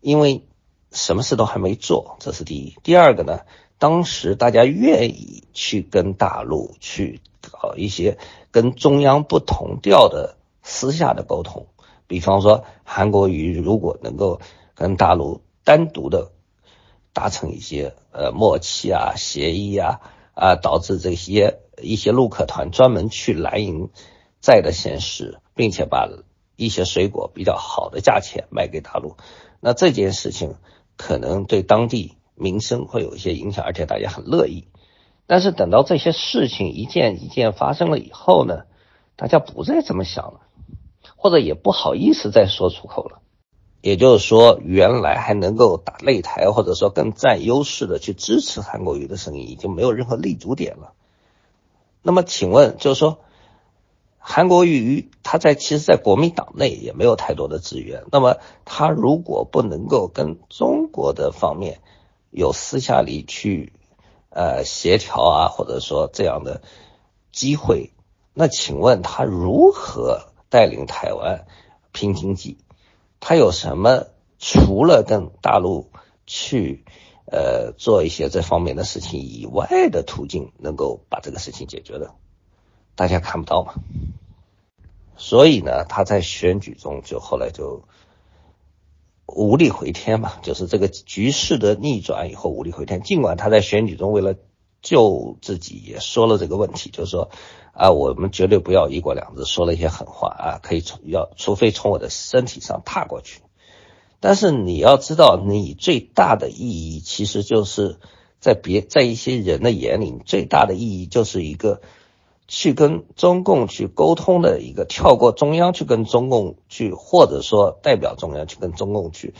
因为什么事都还没做，这是第一。第二个呢，当时大家愿意去跟大陆去搞一些跟中央不同调的私下的沟通。比方说，韩国瑜如果能够跟大陆单独的达成一些呃默契啊、协议啊啊，导致这些一些陆客团专门去蓝营在的现实，并且把一些水果比较好的价钱卖给大陆，那这件事情可能对当地民生会有一些影响，而且大家很乐意。但是等到这些事情一件一件发生了以后呢，大家不再这么想了。或者也不好意思再说出口了，也就是说，原来还能够打擂台，或者说更占优势的去支持韩国瑜的声音，已经没有任何立足点了。那么，请问，就是说，韩国瑜他在其实，在国民党内也没有太多的资源。那么，他如果不能够跟中国的方面有私下里去呃协调啊，或者说这样的机会，那请问他如何？带领台湾拼经济，他有什么除了跟大陆去呃做一些这方面的事情以外的途径，能够把这个事情解决的？大家看不到嘛。所以呢，他在选举中就后来就无力回天嘛，就是这个局势的逆转以后无力回天。尽管他在选举中为了救自己也说了这个问题，就是说。啊，我们绝对不要一国两制，说了一些狠话啊，可以从要，除非从我的身体上踏过去。但是你要知道，你最大的意义，其实就是在别在一些人的眼里，最大的意义就是一个去跟中共去沟通的一个，跳过中央去跟中共去，或者说代表中央去跟中共去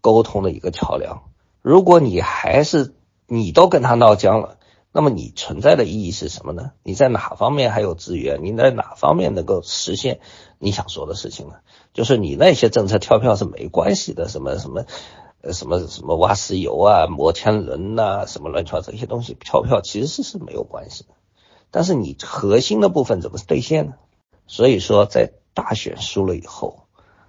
沟通的一个桥梁。如果你还是你都跟他闹僵了。那么你存在的意义是什么呢？你在哪方面还有资源？你在哪方面能够实现你想说的事情呢？就是你那些政策跳票是没关系的，什么什么呃什么什么挖石油啊、摩天轮呐，什么乱七八糟这些东西跳票其实是没有关系的。但是你核心的部分怎么兑现呢？所以说在大选输了以后，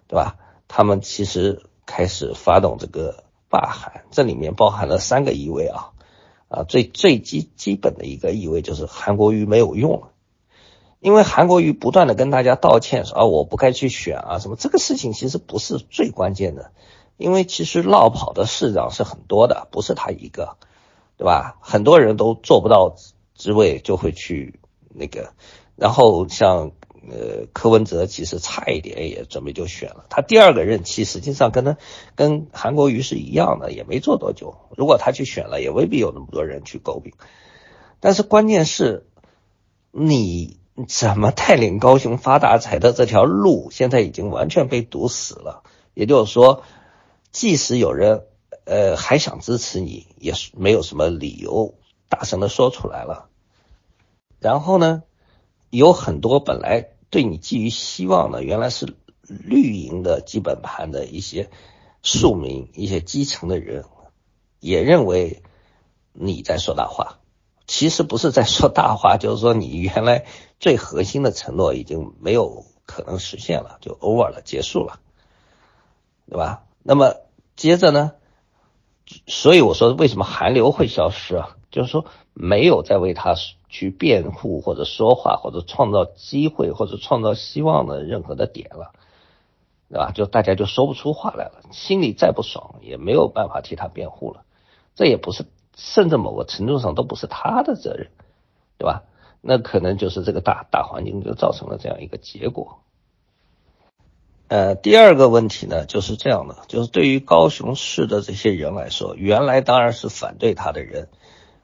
对吧？他们其实开始发动这个罢韩，这里面包含了三个意味啊。啊，最最基基本的一个意味就是韩国瑜没有用了，因为韩国瑜不断的跟大家道歉说啊我不该去选啊什么，这个事情其实不是最关键的，因为其实落跑的市长是很多的，不是他一个，对吧？很多人都做不到职位就会去那个，然后像。呃，柯文哲其实差一点也准备就选了，他第二个任期实际上跟他跟韩国瑜是一样的，也没做多久。如果他去选了，也未必有那么多人去诟病。但是关键是，你怎么带领高雄发大财的这条路，现在已经完全被堵死了。也就是说，即使有人呃还想支持你，也是没有什么理由大声的说出来了。然后呢？有很多本来对你寄予希望的，原来是绿营的基本盘的一些庶民、一些基层的人，也认为你在说大话。其实不是在说大话，就是说你原来最核心的承诺已经没有可能实现了，就 over 了，结束了，对吧？那么接着呢？所以我说为什么寒流会消失啊？就是说没有再为他。去辩护或者说话或者创造机会或者创造希望的任何的点了，对吧？就大家就说不出话来了，心里再不爽也没有办法替他辩护了。这也不是甚至某个程度上都不是他的责任，对吧？那可能就是这个大大环境就造成了这样一个结果。呃，第二个问题呢，就是这样的，就是对于高雄市的这些人来说，原来当然是反对他的人，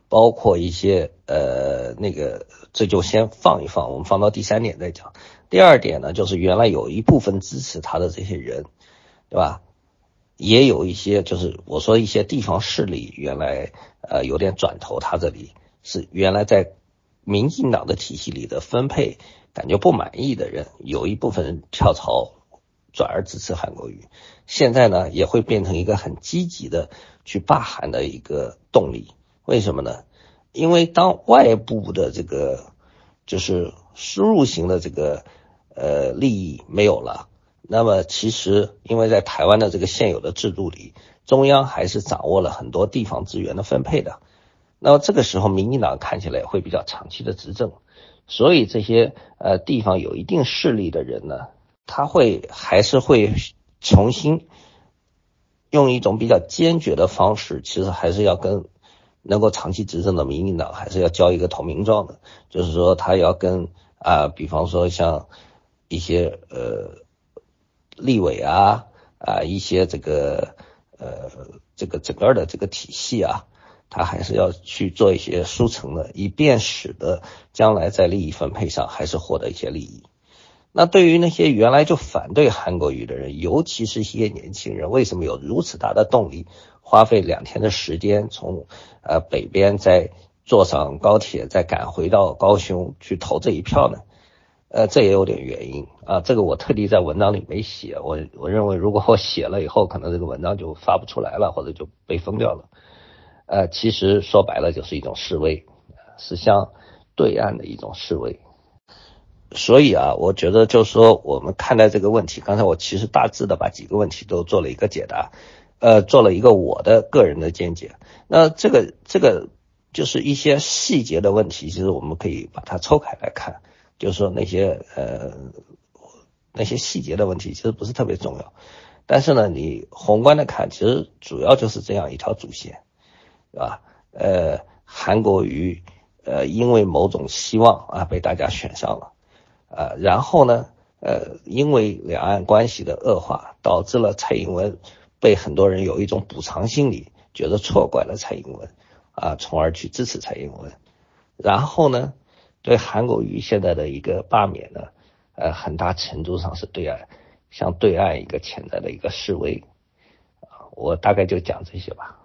包括一些呃那个，这就先放一放，我们放到第三点再讲。第二点呢，就是原来有一部分支持他的这些人，对吧？也有一些就是我说一些地方势力原来呃有点转投他这里，是原来在民进党的体系里的分配感觉不满意的人，有一部分人跳槽。转而支持韩国瑜，现在呢也会变成一个很积极的去罢韩的一个动力。为什么呢？因为当外部的这个就是输入型的这个呃利益没有了，那么其实因为在台湾的这个现有的制度里，中央还是掌握了很多地方资源的分配的。那么这个时候，民进党看起来会比较长期的执政，所以这些呃地方有一定势力的人呢。他会还是会重新用一种比较坚决的方式，其实还是要跟能够长期执政的民进党还是要交一个投名状的，就是说他要跟啊，比方说像一些呃立委啊啊一些这个呃这个整个的这个体系啊，他还是要去做一些输成的，以便使得将来在利益分配上还是获得一些利益。那对于那些原来就反对韩国瑜的人，尤其是一些年轻人，为什么有如此大的动力，花费两天的时间从呃北边再坐上高铁，再赶回到高雄去投这一票呢？呃，这也有点原因啊。这个我特地在文章里没写，我我认为如果我写了以后，可能这个文章就发不出来了，或者就被封掉了。呃，其实说白了就是一种示威，是向对岸的一种示威。所以啊，我觉得就是说，我们看待这个问题，刚才我其实大致的把几个问题都做了一个解答，呃，做了一个我的个人的见解。那这个这个就是一些细节的问题，其实我们可以把它抽开来看，就是说那些呃那些细节的问题其实不是特别重要，但是呢，你宏观的看，其实主要就是这样一条主线，对吧？呃，韩国瑜呃因为某种希望啊被大家选上了。呃，然后呢，呃，因为两岸关系的恶化，导致了蔡英文被很多人有一种补偿心理，觉得错怪了蔡英文，啊，从而去支持蔡英文。然后呢，对韩国瑜现在的一个罢免呢，呃，很大程度上是对岸向对岸一个潜在的一个示威，啊，我大概就讲这些吧。